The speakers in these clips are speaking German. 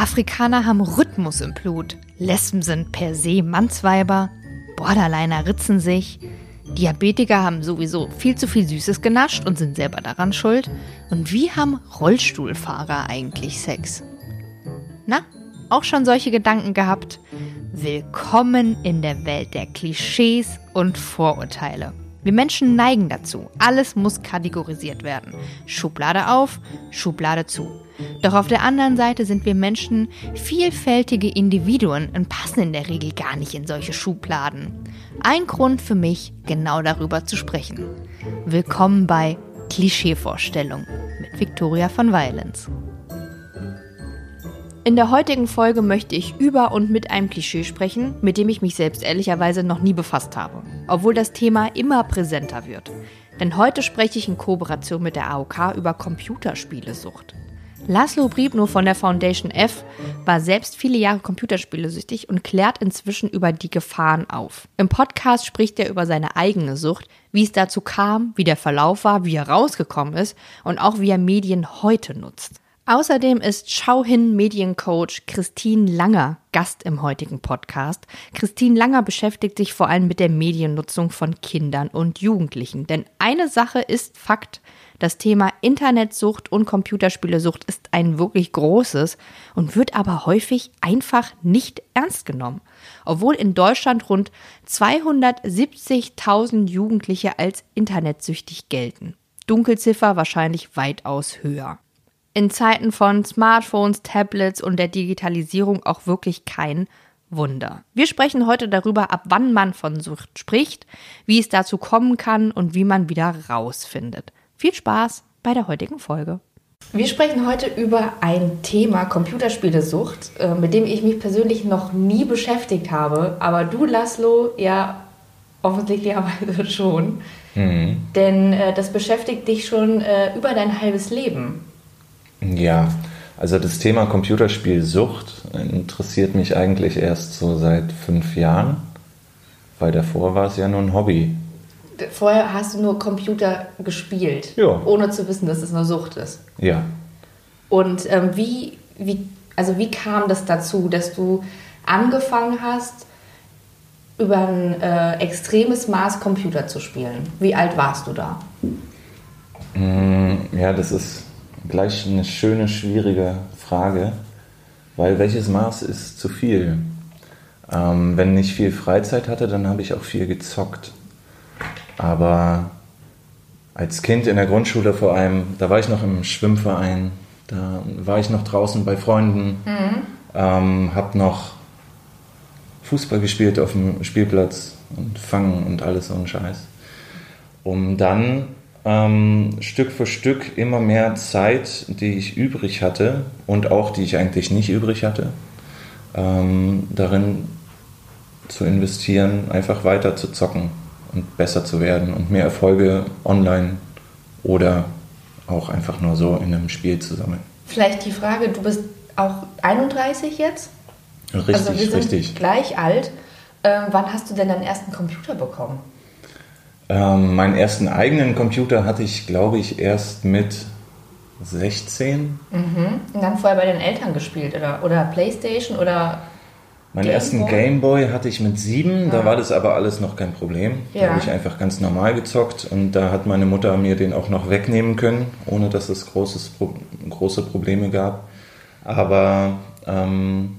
Afrikaner haben Rhythmus im Blut. Lesben sind per se Mannsweiber. Borderliner ritzen sich. Diabetiker haben sowieso viel zu viel Süßes genascht und sind selber daran schuld. Und wie haben Rollstuhlfahrer eigentlich Sex? Na, auch schon solche Gedanken gehabt? Willkommen in der Welt der Klischees und Vorurteile. Wir Menschen neigen dazu. Alles muss kategorisiert werden. Schublade auf, Schublade zu. Doch auf der anderen Seite sind wir Menschen vielfältige Individuen und passen in der Regel gar nicht in solche Schubladen. Ein Grund für mich, genau darüber zu sprechen. Willkommen bei Klischeevorstellung mit Victoria von Violence. In der heutigen Folge möchte ich über und mit einem Klischee sprechen, mit dem ich mich selbst ehrlicherweise noch nie befasst habe, obwohl das Thema immer präsenter wird. Denn heute spreche ich in Kooperation mit der AOK über Computerspielesucht. Laszlo Briebno von der Foundation F war selbst viele Jahre computerspielesüchtig und klärt inzwischen über die Gefahren auf. Im Podcast spricht er über seine eigene Sucht, wie es dazu kam, wie der Verlauf war, wie er rausgekommen ist und auch wie er Medien heute nutzt. Außerdem ist Schauhin Mediencoach Christine Langer Gast im heutigen Podcast. Christine Langer beschäftigt sich vor allem mit der Mediennutzung von Kindern und Jugendlichen. Denn eine Sache ist Fakt. Das Thema Internetsucht und Computerspielesucht ist ein wirklich großes und wird aber häufig einfach nicht ernst genommen. Obwohl in Deutschland rund 270.000 Jugendliche als internetsüchtig gelten. Dunkelziffer wahrscheinlich weitaus höher in Zeiten von Smartphones, Tablets und der Digitalisierung auch wirklich kein Wunder. Wir sprechen heute darüber, ab wann man von Sucht spricht, wie es dazu kommen kann und wie man wieder rausfindet. Viel Spaß bei der heutigen Folge. Wir sprechen heute über ein Thema Computerspielesucht, äh, mit dem ich mich persönlich noch nie beschäftigt habe, aber du, Laszlo, ja offensichtlicherweise schon. Mhm. Denn äh, das beschäftigt dich schon äh, über dein halbes Leben. Ja, also das Thema Computerspielsucht interessiert mich eigentlich erst so seit fünf Jahren, weil davor war es ja nur ein Hobby. Vorher hast du nur Computer gespielt, ja. ohne zu wissen, dass es eine Sucht ist. Ja. Und ähm, wie, wie, also wie kam das dazu, dass du angefangen hast, über ein äh, extremes Maß Computer zu spielen? Wie alt warst du da? Mm, ja, das ist gleich eine schöne, schwierige Frage, weil welches Maß ist zu viel? Ähm, wenn ich viel Freizeit hatte, dann habe ich auch viel gezockt. Aber als Kind in der Grundschule vor allem, da war ich noch im Schwimmverein, da war ich noch draußen bei Freunden, mhm. ähm, habe noch Fußball gespielt auf dem Spielplatz und Fangen und alles so ein Scheiß. Um dann ähm, Stück für Stück immer mehr Zeit, die ich übrig hatte und auch die ich eigentlich nicht übrig hatte, ähm, darin zu investieren, einfach weiter zu zocken und besser zu werden und mehr Erfolge online oder auch einfach nur so in einem Spiel zu sammeln. Vielleicht die Frage, du bist auch 31 jetzt? Richtig, also wir sind richtig. Gleich alt. Ähm, wann hast du denn deinen ersten Computer bekommen? Ähm, meinen ersten eigenen Computer hatte ich, glaube ich, erst mit 16. Mhm. Und dann vorher bei den Eltern gespielt oder, oder Playstation oder. Meinen Game ersten Gameboy hatte ich mit sieben, ja. da war das aber alles noch kein Problem. Ja. Da habe ich einfach ganz normal gezockt und da hat meine Mutter mir den auch noch wegnehmen können, ohne dass es großes, große Probleme gab. Aber ähm,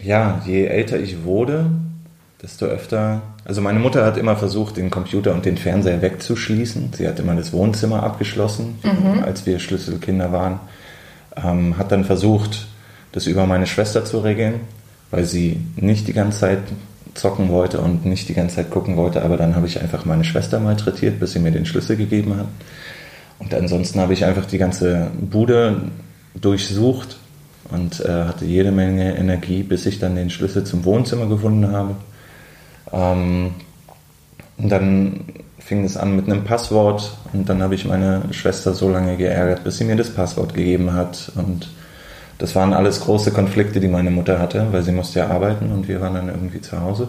ja, je älter ich wurde, desto öfter. Also meine Mutter hat immer versucht, den Computer und den Fernseher wegzuschließen. Sie hat immer das Wohnzimmer abgeschlossen, mhm. als wir Schlüsselkinder waren. Ähm, hat dann versucht, das über meine Schwester zu regeln, weil sie nicht die ganze Zeit zocken wollte und nicht die ganze Zeit gucken wollte. Aber dann habe ich einfach meine Schwester malträtiert, bis sie mir den Schlüssel gegeben hat. Und ansonsten habe ich einfach die ganze Bude durchsucht und äh, hatte jede Menge Energie, bis ich dann den Schlüssel zum Wohnzimmer gefunden habe. Ähm, und dann fing es an mit einem Passwort und dann habe ich meine Schwester so lange geärgert, bis sie mir das Passwort gegeben hat. Und das waren alles große Konflikte, die meine Mutter hatte, weil sie musste ja arbeiten und wir waren dann irgendwie zu Hause.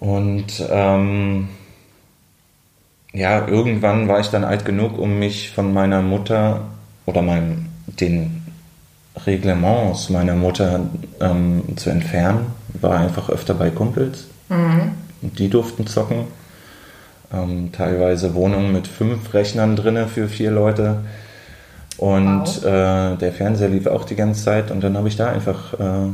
Und ähm, ja, irgendwann war ich dann alt genug, um mich von meiner Mutter oder meinem, den Reglements meiner Mutter ähm, zu entfernen, war einfach öfter bei Kumpels. Mhm. Die durften zocken. Ähm, teilweise Wohnungen mit fünf Rechnern drinne für vier Leute. Und wow. äh, der Fernseher lief auch die ganze Zeit und dann habe ich da einfach äh,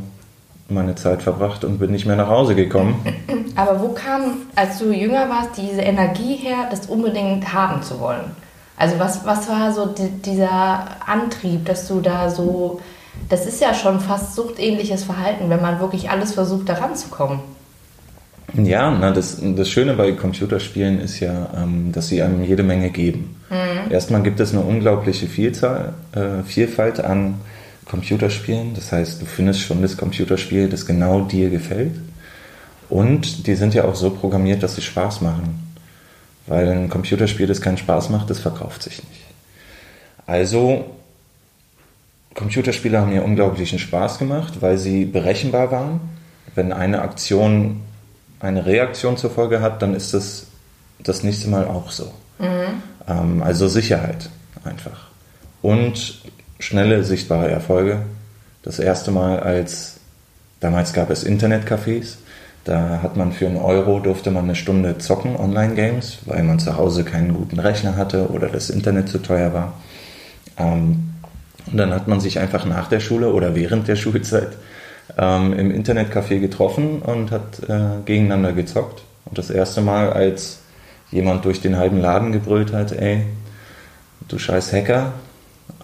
meine Zeit verbracht und bin nicht mehr nach Hause gekommen. Aber wo kam, als du jünger warst, diese Energie her, das unbedingt haben zu wollen? Also was, was war so die, dieser Antrieb, dass du da so, das ist ja schon fast suchtähnliches Verhalten, wenn man wirklich alles versucht, da ranzukommen. Ja, na, das, das Schöne bei Computerspielen ist ja, ähm, dass sie einem jede Menge geben. Mhm. Erstmal gibt es eine unglaubliche Vielzahl, äh, Vielfalt an Computerspielen. Das heißt, du findest schon das Computerspiel, das genau dir gefällt. Und die sind ja auch so programmiert, dass sie Spaß machen. Weil ein Computerspiel, das keinen Spaß macht, das verkauft sich nicht. Also, Computerspiele haben mir unglaublichen Spaß gemacht, weil sie berechenbar waren. Wenn eine Aktion eine Reaktion zur Folge hat, dann ist das das nächste Mal auch so. Mhm. Ähm, also Sicherheit einfach. Und schnelle, sichtbare Erfolge. Das erste Mal, als damals gab es Internetcafés, da hat man für einen Euro durfte man eine Stunde zocken, Online-Games, weil man zu Hause keinen guten Rechner hatte oder das Internet zu teuer war. Ähm, und dann hat man sich einfach nach der Schule oder während der Schulzeit ähm, im Internetcafé getroffen und hat äh, gegeneinander gezockt. Und das erste Mal, als jemand durch den halben Laden gebrüllt hat, ey, du scheiß Hacker,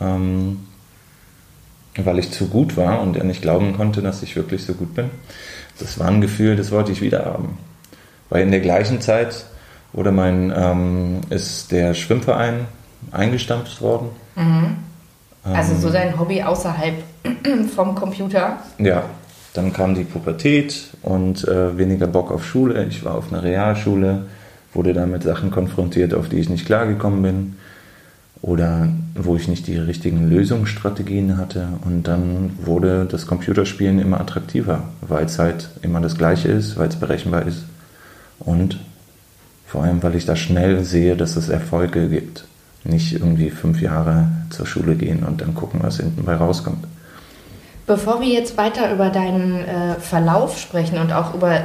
ähm, weil ich zu gut war und er nicht glauben konnte, dass ich wirklich so gut bin. Das war ein Gefühl, das wollte ich wieder haben. Weil in der gleichen Zeit wurde mein, ähm, ist der Schwimmverein eingestampft worden. Mhm. Also so ähm, dein Hobby außerhalb vom Computer? Ja, dann kam die Pubertät und äh, weniger Bock auf Schule. Ich war auf einer Realschule, wurde dann mit Sachen konfrontiert, auf die ich nicht klargekommen bin oder wo ich nicht die richtigen Lösungsstrategien hatte. Und dann wurde das Computerspielen immer attraktiver, weil es halt immer das Gleiche ist, weil es berechenbar ist und vor allem, weil ich da schnell sehe, dass es Erfolge gibt. Nicht irgendwie fünf Jahre zur Schule gehen und dann gucken, was hinten bei rauskommt. Bevor wir jetzt weiter über deinen äh, Verlauf sprechen und auch über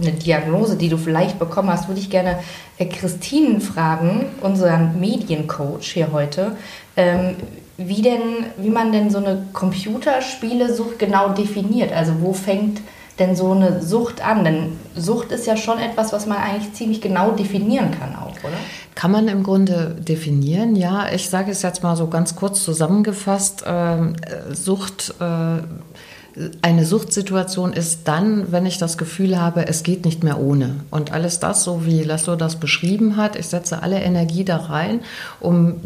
eine Diagnose, die du vielleicht bekommen hast, würde ich gerne äh, Christine fragen, unseren Mediencoach hier heute, ähm, wie denn, wie man denn so eine Computerspielesucht genau definiert. Also wo fängt denn so eine Sucht an? Denn Sucht ist ja schon etwas, was man eigentlich ziemlich genau definieren kann auch, oder? Kann man im Grunde definieren, ja. Ich sage es jetzt mal so ganz kurz zusammengefasst. Ähm, äh, Sucht äh, eine Suchtsituation ist dann, wenn ich das Gefühl habe, es geht nicht mehr ohne. Und alles das, so wie Laszlo das beschrieben hat, ich setze alle Energie da rein, um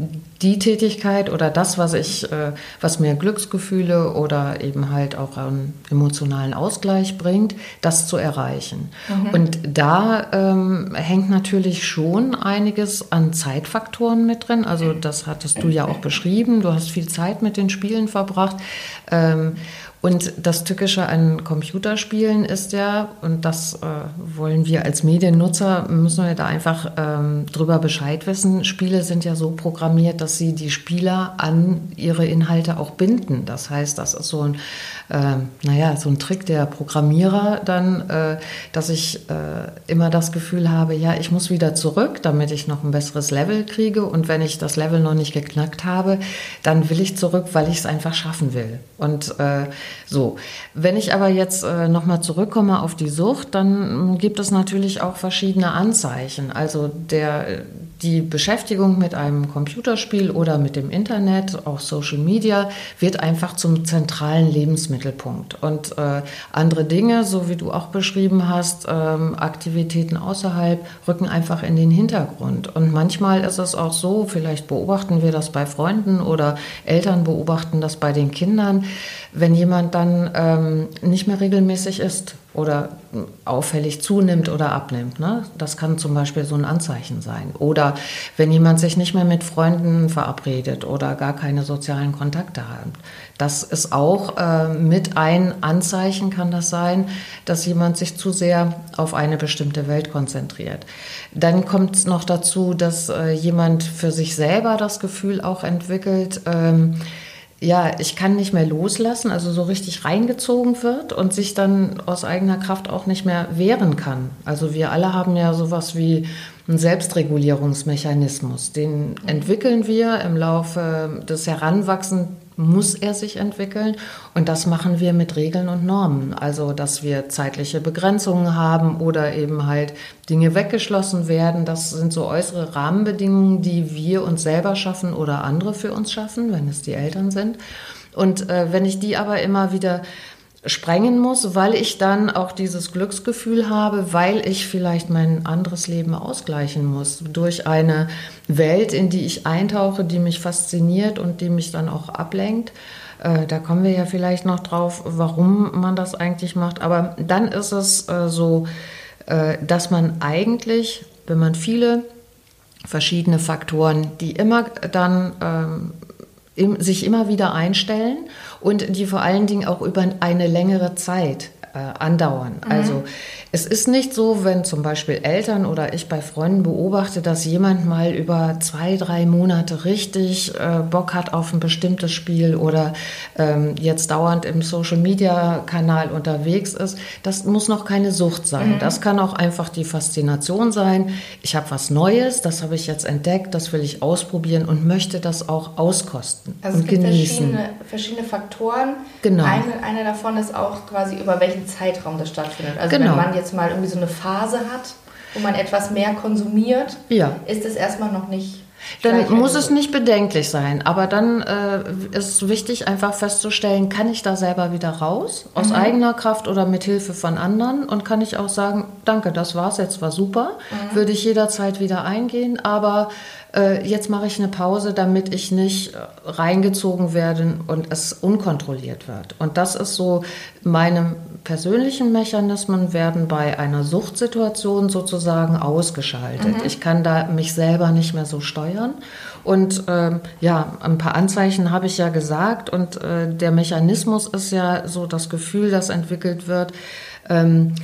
die Tätigkeit oder das, was ich, äh, was mir Glücksgefühle oder eben halt auch einen emotionalen Ausgleich bringt, das zu erreichen. Mhm. Und da ähm, hängt natürlich schon einiges an Zeitfaktoren mit drin. Also das hattest du ja auch beschrieben. Du hast viel Zeit mit den Spielen verbracht. Ähm, und das Tückische an Computerspielen ist ja, und das äh, wollen wir als Mediennutzer, müssen wir da einfach ähm, drüber Bescheid wissen, Spiele sind ja so programmiert, dass sie die Spieler an ihre Inhalte auch binden. Das heißt, das ist so ein, äh, naja, so ein Trick der Programmierer dann, äh, dass ich äh, immer das Gefühl habe, ja, ich muss wieder zurück, damit ich noch ein besseres Level kriege. Und wenn ich das Level noch nicht geknackt habe, dann will ich zurück, weil ich es einfach schaffen will. Und äh, so, wenn ich aber jetzt äh, nochmal zurückkomme auf die Sucht, dann gibt es natürlich auch verschiedene Anzeichen. Also der, die Beschäftigung mit einem Computerspiel oder mit dem Internet, auch Social Media, wird einfach zum zentralen Lebensmittelpunkt. Und äh, andere Dinge, so wie du auch beschrieben hast, ähm, Aktivitäten außerhalb, rücken einfach in den Hintergrund. Und manchmal ist es auch so, vielleicht beobachten wir das bei Freunden oder Eltern beobachten das bei den Kindern, wenn jemand dann ähm, nicht mehr regelmäßig isst oder auffällig zunimmt oder abnimmt. Ne? Das kann zum Beispiel so ein Anzeichen sein. Oder wenn jemand sich nicht mehr mit Freunden verabredet oder gar keine sozialen Kontakte hat. Das ist auch äh, mit ein Anzeichen, kann das sein, dass jemand sich zu sehr auf eine bestimmte Welt konzentriert. Dann kommt noch dazu, dass äh, jemand für sich selber das Gefühl auch entwickelt, ähm, ja, ich kann nicht mehr loslassen, also so richtig reingezogen wird und sich dann aus eigener Kraft auch nicht mehr wehren kann. Also wir alle haben ja sowas wie einen Selbstregulierungsmechanismus. Den entwickeln wir im Laufe des Heranwachsens muss er sich entwickeln. Und das machen wir mit Regeln und Normen. Also, dass wir zeitliche Begrenzungen haben oder eben halt Dinge weggeschlossen werden. Das sind so äußere Rahmenbedingungen, die wir uns selber schaffen oder andere für uns schaffen, wenn es die Eltern sind. Und äh, wenn ich die aber immer wieder sprengen muss, weil ich dann auch dieses Glücksgefühl habe, weil ich vielleicht mein anderes Leben ausgleichen muss durch eine Welt, in die ich eintauche, die mich fasziniert und die mich dann auch ablenkt. Äh, da kommen wir ja vielleicht noch drauf, warum man das eigentlich macht. Aber dann ist es äh, so, äh, dass man eigentlich, wenn man viele verschiedene Faktoren, die immer dann ähm, sich immer wieder einstellen und die vor allen Dingen auch über eine längere Zeit äh, andauern. Mhm. Also es ist nicht so, wenn zum Beispiel Eltern oder ich bei Freunden beobachte, dass jemand mal über zwei, drei Monate richtig äh, Bock hat auf ein bestimmtes Spiel oder ähm, jetzt dauernd im Social-Media-Kanal unterwegs ist. Das muss noch keine Sucht sein. Mhm. Das kann auch einfach die Faszination sein. Ich habe was Neues, das habe ich jetzt entdeckt, das will ich ausprobieren und möchte das auch auskosten also und es gibt genießen. Verschiedene, verschiedene Faktoren. Genau. Eine, eine davon ist auch quasi, über welchen Zeitraum das stattfindet. Also Genau. wenn man jetzt mal irgendwie so eine Phase hat, wo man etwas mehr konsumiert, Ja. ist es erstmal noch nicht. Dann muss es nicht bedenklich sein, aber dann äh, ist wichtig, einfach festzustellen, kann ich da selber wieder raus, aus Mhm. eigener Kraft oder mit Hilfe von anderen und kann ich auch sagen, danke, das war's, jetzt war super, Mhm. würde ich jederzeit wieder eingehen, aber äh, jetzt mache ich eine Pause, damit ich nicht äh, reingezogen werde und es unkontrolliert wird. Und das ist so, meine persönlichen Mechanismen werden bei einer Suchtsituation sozusagen ausgeschaltet. Ich kann da mich selber nicht mehr so steuern. Und ähm, ja, ein paar Anzeichen habe ich ja gesagt. Und äh, der Mechanismus ist ja so das Gefühl, das entwickelt wird. Ähm,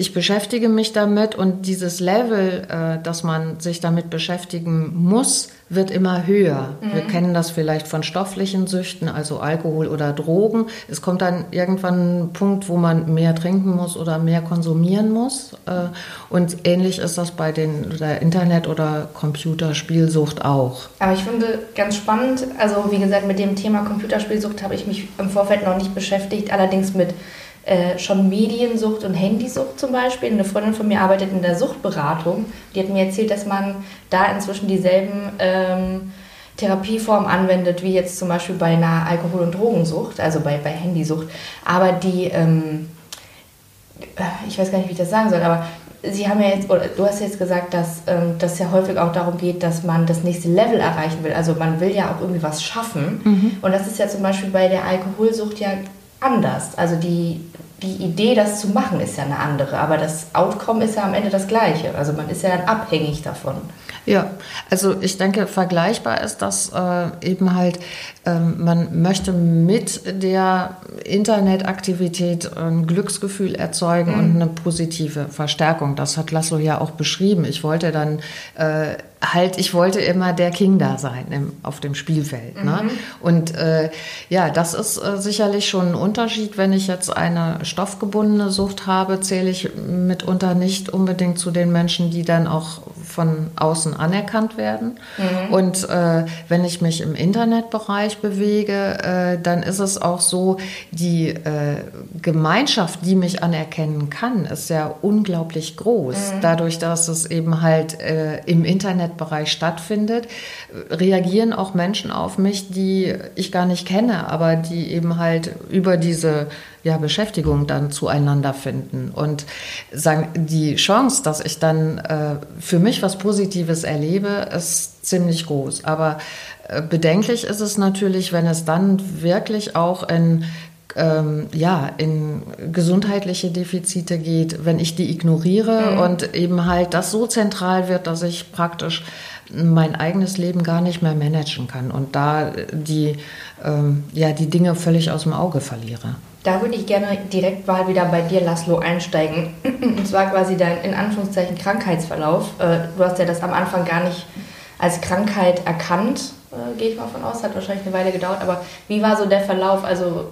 ich beschäftige mich damit und dieses Level, äh, dass man sich damit beschäftigen muss, wird immer höher. Wir kennen das vielleicht von stofflichen Süchten, also Alkohol oder Drogen. Es kommt dann irgendwann ein Punkt, wo man mehr trinken muss oder mehr konsumieren muss. Äh, und ähnlich ist das bei den, der Internet- oder Computerspielsucht auch. Aber ich finde ganz spannend, also wie gesagt, mit dem Thema Computerspielsucht habe ich mich im Vorfeld noch nicht beschäftigt, allerdings mit äh, schon Mediensucht und Handysucht zum Beispiel. Eine Freundin von mir arbeitet in der Suchtberatung. Die hat mir erzählt, dass man da inzwischen dieselben ähm, Therapieformen anwendet, wie jetzt zum Beispiel bei einer Alkohol- und Drogensucht, also bei, bei Handysucht. Aber die, ähm, äh, ich weiß gar nicht, wie ich das sagen soll, aber Sie haben ja jetzt, oder du hast jetzt gesagt, dass ähm, das ja häufig auch darum geht, dass man das nächste Level erreichen will. Also man will ja auch irgendwie was schaffen. Und das ist ja zum Beispiel bei der Alkoholsucht ja anders. Also die, die Idee, das zu machen, ist ja eine andere. Aber das Outcome ist ja am Ende das gleiche. Also man ist ja dann abhängig davon. Ja, also ich denke, vergleichbar ist das äh, eben halt, ähm, man möchte mit der Internetaktivität ein Glücksgefühl erzeugen und eine positive Verstärkung. Das hat Laszlo ja auch beschrieben. Ich wollte dann äh, halt, ich wollte immer der King da sein im, auf dem Spielfeld. Ne? Und äh, ja, das ist äh, sicherlich schon ein Unterschied, wenn ich jetzt eine stoffgebundene Sucht habe, zähle ich mitunter nicht unbedingt zu den Menschen, die dann auch von außen anerkannt werden. Und äh, wenn ich mich im Internetbereich bewege, äh, dann ist es auch so, die äh, Gemeinschaft, die mich anerkennen kann, ist ja unglaublich groß. Dadurch, dass es eben halt äh, im Internetbereich stattfindet, reagieren auch Menschen auf mich, die ich gar nicht kenne, aber die eben halt über diese ja, Beschäftigung dann zueinander finden. Und sagen, die Chance, dass ich dann äh, für mich was Positives erlebe, ist ziemlich groß. Aber äh, bedenklich ist es natürlich, wenn es dann wirklich auch in ähm, ja, in gesundheitliche Defizite geht, wenn ich die ignoriere und eben halt das so zentral wird, dass ich praktisch mein eigenes Leben gar nicht mehr managen kann und da die, ähm, ja, die Dinge völlig aus dem Auge verliere. Da würde ich gerne direkt mal wieder bei dir, Laszlo, einsteigen. Und zwar quasi dein, in Anführungszeichen, Krankheitsverlauf. Äh, Du hast ja das am Anfang gar nicht als Krankheit erkannt. äh, gehe ich mal von aus. Hat wahrscheinlich eine Weile gedauert, aber wie war so der Verlauf? Also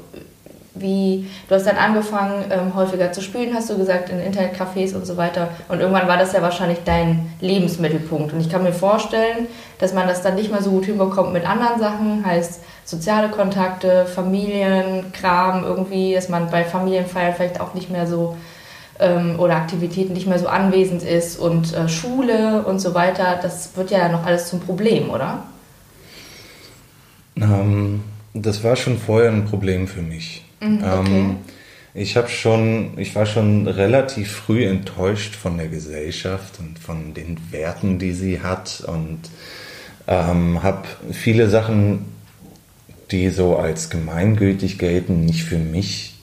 wie, du hast dann angefangen, ähm, häufiger zu spielen, hast du gesagt, in Internetcafés und so weiter. Und irgendwann war das ja wahrscheinlich dein Lebensmittelpunkt. Und ich kann mir vorstellen, dass man das dann nicht mehr so gut hinbekommt mit anderen Sachen, heißt soziale Kontakte, Familienkram irgendwie, dass man bei Familienfeiern vielleicht auch nicht mehr so ähm, oder Aktivitäten nicht mehr so anwesend ist und äh, Schule und so weiter. Das wird ja noch alles zum Problem, oder? Ähm, das war schon vorher ein Problem für mich. Mhm, okay. ähm, ich habe schon, ich war schon relativ früh enttäuscht von der Gesellschaft und von den Werten, die sie hat und ähm, habe viele Sachen, die so als gemeingültig gelten, nicht für mich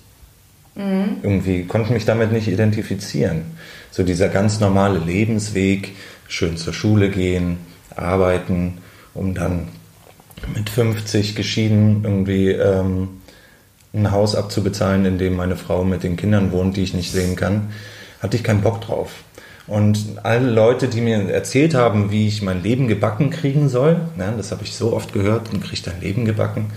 mhm. irgendwie konnte mich damit nicht identifizieren. So dieser ganz normale Lebensweg, schön zur Schule gehen, arbeiten, um dann mit 50 geschieden irgendwie ähm, ein Haus abzubezahlen, in dem meine Frau mit den Kindern wohnt, die ich nicht sehen kann, hatte ich keinen Bock drauf. Und alle Leute, die mir erzählt haben, wie ich mein Leben gebacken kriegen soll, ne, das habe ich so oft gehört, und kriegt dein Leben gebacken,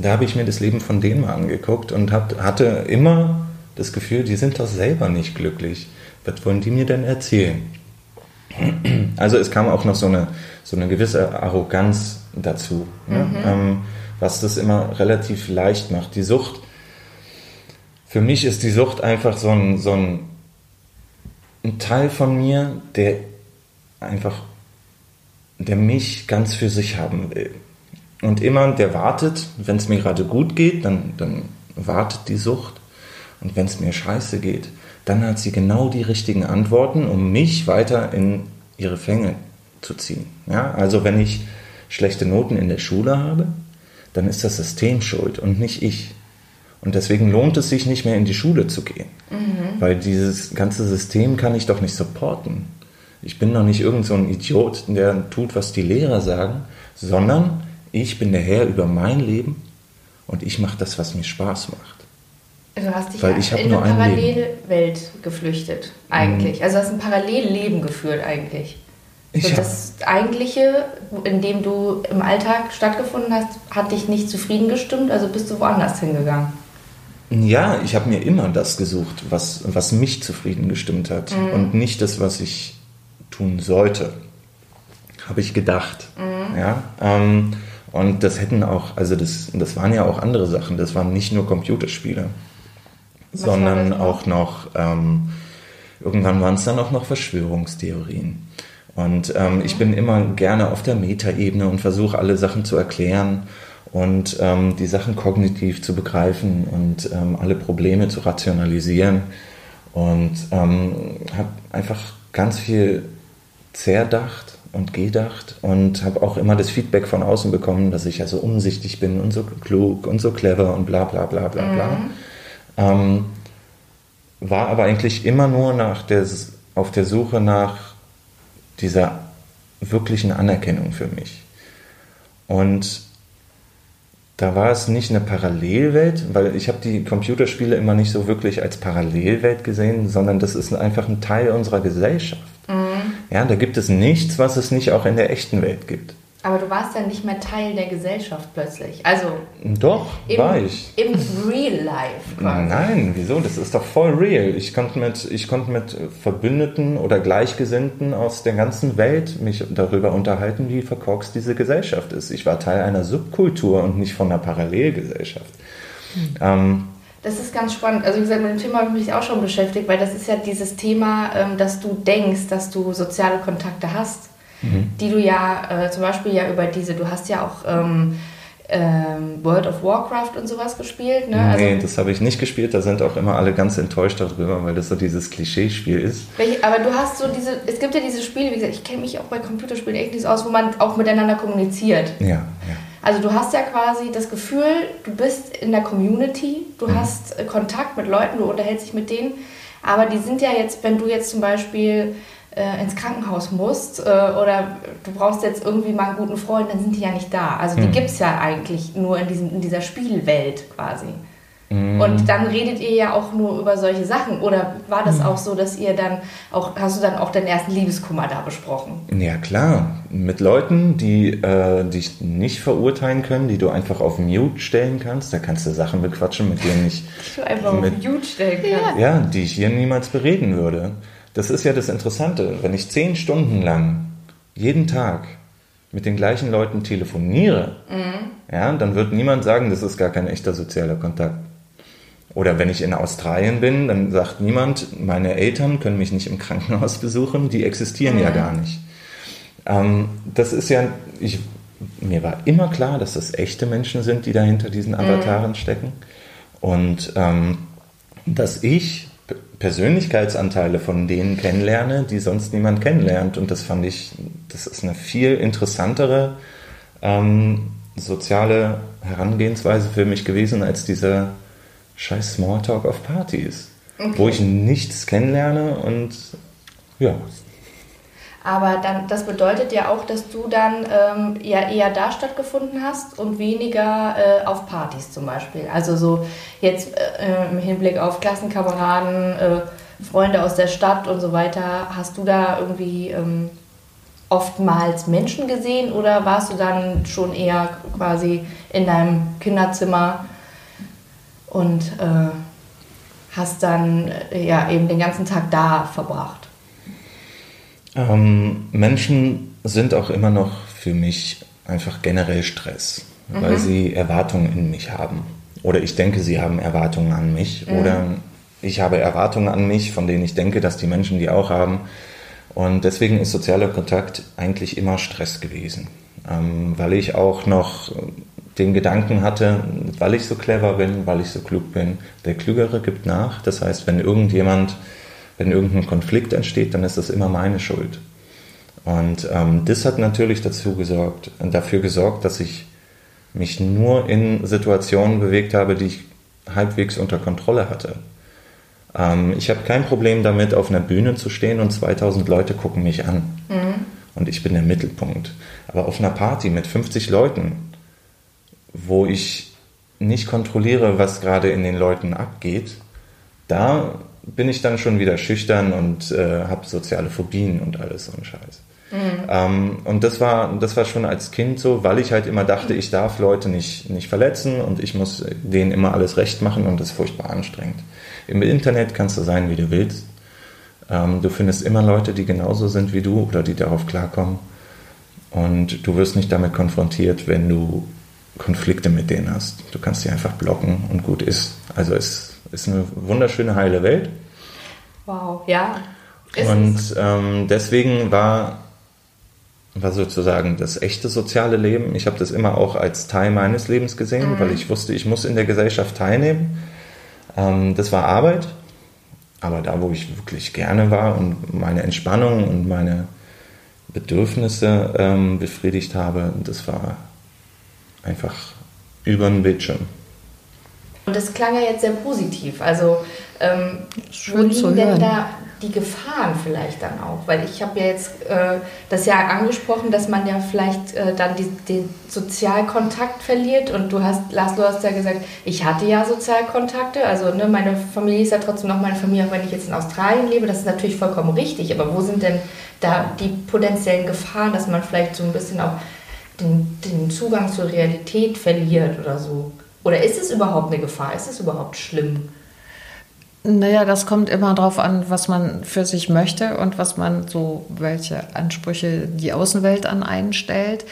da habe ich mir das Leben von denen mal angeguckt und hab, hatte immer das Gefühl, die sind doch selber nicht glücklich. Was wollen die mir denn erzählen? Also es kam auch noch so eine, so eine gewisse Arroganz dazu, ne? mhm. ähm, was das immer relativ leicht macht. Die Sucht, für mich ist die Sucht einfach so ein, so ein, ein Teil von mir, der einfach, der mich ganz für sich haben will. Und immer, der wartet, wenn es mir gerade gut geht, dann, dann wartet die Sucht. Und wenn es mir scheiße geht, dann hat sie genau die richtigen Antworten, um mich weiter in ihre Fänge zu ziehen. Ja, also wenn ich schlechte Noten in der Schule habe, dann ist das System schuld und nicht ich. Und deswegen lohnt es sich nicht mehr in die Schule zu gehen, mhm. weil dieses ganze System kann ich doch nicht supporten. Ich bin doch nicht irgend so ein Idiot, der tut, was die Lehrer sagen, sondern ich bin der Herr über mein Leben und ich mache das, was mir Spaß macht. Du hast dich Weil ich in eine Parallelwelt geflüchtet, eigentlich. Mhm. Also du hast ein Parallelleben geführt, eigentlich. So das Eigentliche, in dem du im Alltag stattgefunden hast, hat dich nicht zufrieden gestimmt, also bist du woanders hingegangen. Ja, ich habe mir immer das gesucht, was, was mich zufrieden gestimmt hat mhm. und nicht das, was ich tun sollte, habe ich gedacht. Mhm. Ja, ähm, und das hätten auch, also das, das waren ja auch andere Sachen. Das waren nicht nur Computerspiele, Was sondern auch noch, ähm, irgendwann waren es dann auch noch Verschwörungstheorien. Und ähm, ich bin immer gerne auf der Metaebene und versuche alle Sachen zu erklären und ähm, die Sachen kognitiv zu begreifen und ähm, alle Probleme zu rationalisieren. Und ähm, habe einfach ganz viel zerdacht und gedacht und habe auch immer das Feedback von außen bekommen, dass ich ja so umsichtig bin und so klug und so clever und bla bla bla bla bla. Mhm. Ähm, war aber eigentlich immer nur nach der, auf der Suche nach dieser wirklichen Anerkennung für mich. Und da war es nicht eine Parallelwelt, weil ich habe die Computerspiele immer nicht so wirklich als Parallelwelt gesehen, sondern das ist einfach ein Teil unserer Gesellschaft. Mhm. Ja, da gibt es nichts, was es nicht auch in der echten Welt gibt. Aber du warst ja nicht mehr Teil der Gesellschaft plötzlich. Also. Doch, im, war ich. Im Real Life quasi. Nein, wieso? Das ist doch voll real. Ich konnte mit, ich konnte mit Verbündeten oder Gleichgesinnten aus der ganzen Welt mich darüber unterhalten, wie verkorkst diese Gesellschaft ist. Ich war Teil einer Subkultur und nicht von einer Parallelgesellschaft. Hm. Ähm, das ist ganz spannend. Also wie gesagt, mit dem Thema habe ich mich auch schon beschäftigt, weil das ist ja dieses Thema, ähm, dass du denkst, dass du soziale Kontakte hast, mhm. die du ja äh, zum Beispiel ja über diese, du hast ja auch ähm, ähm, World of Warcraft und sowas gespielt. Ne? Also, nee, das habe ich nicht gespielt. Da sind auch immer alle ganz enttäuscht darüber, weil das so dieses Klischeespiel ist. Welche, aber du hast so diese, es gibt ja diese Spiele, wie gesagt, ich kenne mich auch bei Computerspielen echt nicht aus, wo man auch miteinander kommuniziert. Ja, ja. Also du hast ja quasi das Gefühl, du bist in der Community, du mhm. hast äh, Kontakt mit Leuten, du unterhältst dich mit denen, aber die sind ja jetzt, wenn du jetzt zum Beispiel äh, ins Krankenhaus musst äh, oder du brauchst jetzt irgendwie mal einen guten Freund, dann sind die ja nicht da. Also die mhm. gibt es ja eigentlich nur in, diesem, in dieser Spielwelt quasi. Mhm. Und dann redet ihr ja auch nur über solche Sachen. Oder war das mhm. auch so, dass ihr dann auch, hast du dann auch deinen ersten Liebeskummer da besprochen? Ja, klar. Mit Leuten, die äh, dich nicht verurteilen können, die du einfach auf Mute stellen kannst. Da kannst du Sachen bequatschen, mit denen ich. du einfach mit, auf Mute stellen kannst. Ja, die ich hier niemals bereden würde. Das ist ja das Interessante. Wenn ich zehn Stunden lang jeden Tag mit den gleichen Leuten telefoniere, mhm. ja, dann wird niemand sagen, das ist gar kein echter sozialer Kontakt. Oder wenn ich in Australien bin, dann sagt niemand, meine Eltern können mich nicht im Krankenhaus besuchen, die existieren mhm. ja gar nicht. Ähm, das ist ja, ich, mir war immer klar, dass das echte Menschen sind, die da hinter diesen mhm. Avataren mhm. stecken. Und ähm, dass ich Persönlichkeitsanteile von denen kennenlerne, die sonst niemand kennenlernt. Und das fand ich, das ist eine viel interessantere ähm, soziale Herangehensweise für mich gewesen als dieser scheiß Smalltalk auf Partys, okay. wo ich nichts kennenlerne und ja. Aber dann, das bedeutet ja auch, dass du dann ähm, ja eher da stattgefunden hast und weniger äh, auf Partys zum Beispiel. Also so jetzt äh, im Hinblick auf Klassenkameraden, äh, Freunde aus der Stadt und so weiter. Hast du da irgendwie ähm, oftmals Menschen gesehen oder warst du dann schon eher quasi in deinem Kinderzimmer und äh, hast dann äh, ja eben den ganzen Tag da verbracht. Ähm, Menschen sind auch immer noch für mich einfach generell Stress, mhm. weil sie Erwartungen in mich haben. Oder ich denke, sie haben Erwartungen an mich. Mhm. Oder ich habe Erwartungen an mich, von denen ich denke, dass die Menschen die auch haben. Und deswegen ist sozialer Kontakt eigentlich immer Stress gewesen. Ähm, weil ich auch noch den Gedanken hatte, weil ich so clever bin, weil ich so klug bin, der Klügere gibt nach. Das heißt, wenn irgendjemand, wenn irgendein Konflikt entsteht, dann ist das immer meine Schuld. Und ähm, das hat natürlich dazu gesorgt, dafür gesorgt, dass ich mich nur in Situationen bewegt habe, die ich halbwegs unter Kontrolle hatte. Ähm, ich habe kein Problem damit, auf einer Bühne zu stehen und 2000 Leute gucken mich an. Mhm. Und ich bin der Mittelpunkt. Aber auf einer Party mit 50 Leuten, wo ich nicht kontrolliere, was gerade in den Leuten abgeht, da bin ich dann schon wieder schüchtern und äh, habe soziale Phobien und alles so ein Scheiß. Mhm. Ähm, und das war, das war schon als Kind so, weil ich halt immer dachte, ich darf Leute nicht, nicht verletzen und ich muss denen immer alles recht machen und das ist furchtbar anstrengend. Im Internet kannst du sein, wie du willst. Ähm, du findest immer Leute, die genauso sind wie du oder die darauf klarkommen. Und du wirst nicht damit konfrontiert, wenn du Konflikte mit denen hast. Du kannst sie einfach blocken und gut ist. Also es ist eine wunderschöne, heile Welt. Wow, ja. Ist und ähm, deswegen war, war sozusagen das echte soziale Leben, ich habe das immer auch als Teil meines Lebens gesehen, mhm. weil ich wusste, ich muss in der Gesellschaft teilnehmen. Ähm, das war Arbeit, aber da, wo ich wirklich gerne war und meine Entspannung und meine Bedürfnisse ähm, befriedigt habe, das war einfach über den Bildschirm. Und das klang ja jetzt sehr positiv. Also ähm, wo liegen denn da die Gefahren vielleicht dann auch? Weil ich habe ja jetzt äh, das ja angesprochen, dass man ja vielleicht äh, dann die, den Sozialkontakt verliert. Und du hast, Lars, du hast ja gesagt, ich hatte ja Sozialkontakte. Also ne, meine Familie ist ja trotzdem noch meine Familie, auch wenn ich jetzt in Australien lebe. Das ist natürlich vollkommen richtig. Aber wo sind denn da die potenziellen Gefahren, dass man vielleicht so ein bisschen auch den, den Zugang zur Realität verliert oder so? Oder ist es überhaupt eine Gefahr? Ist es überhaupt schlimm? Naja, das kommt immer darauf an, was man für sich möchte und was man so, welche Ansprüche die Außenwelt an einen stellt.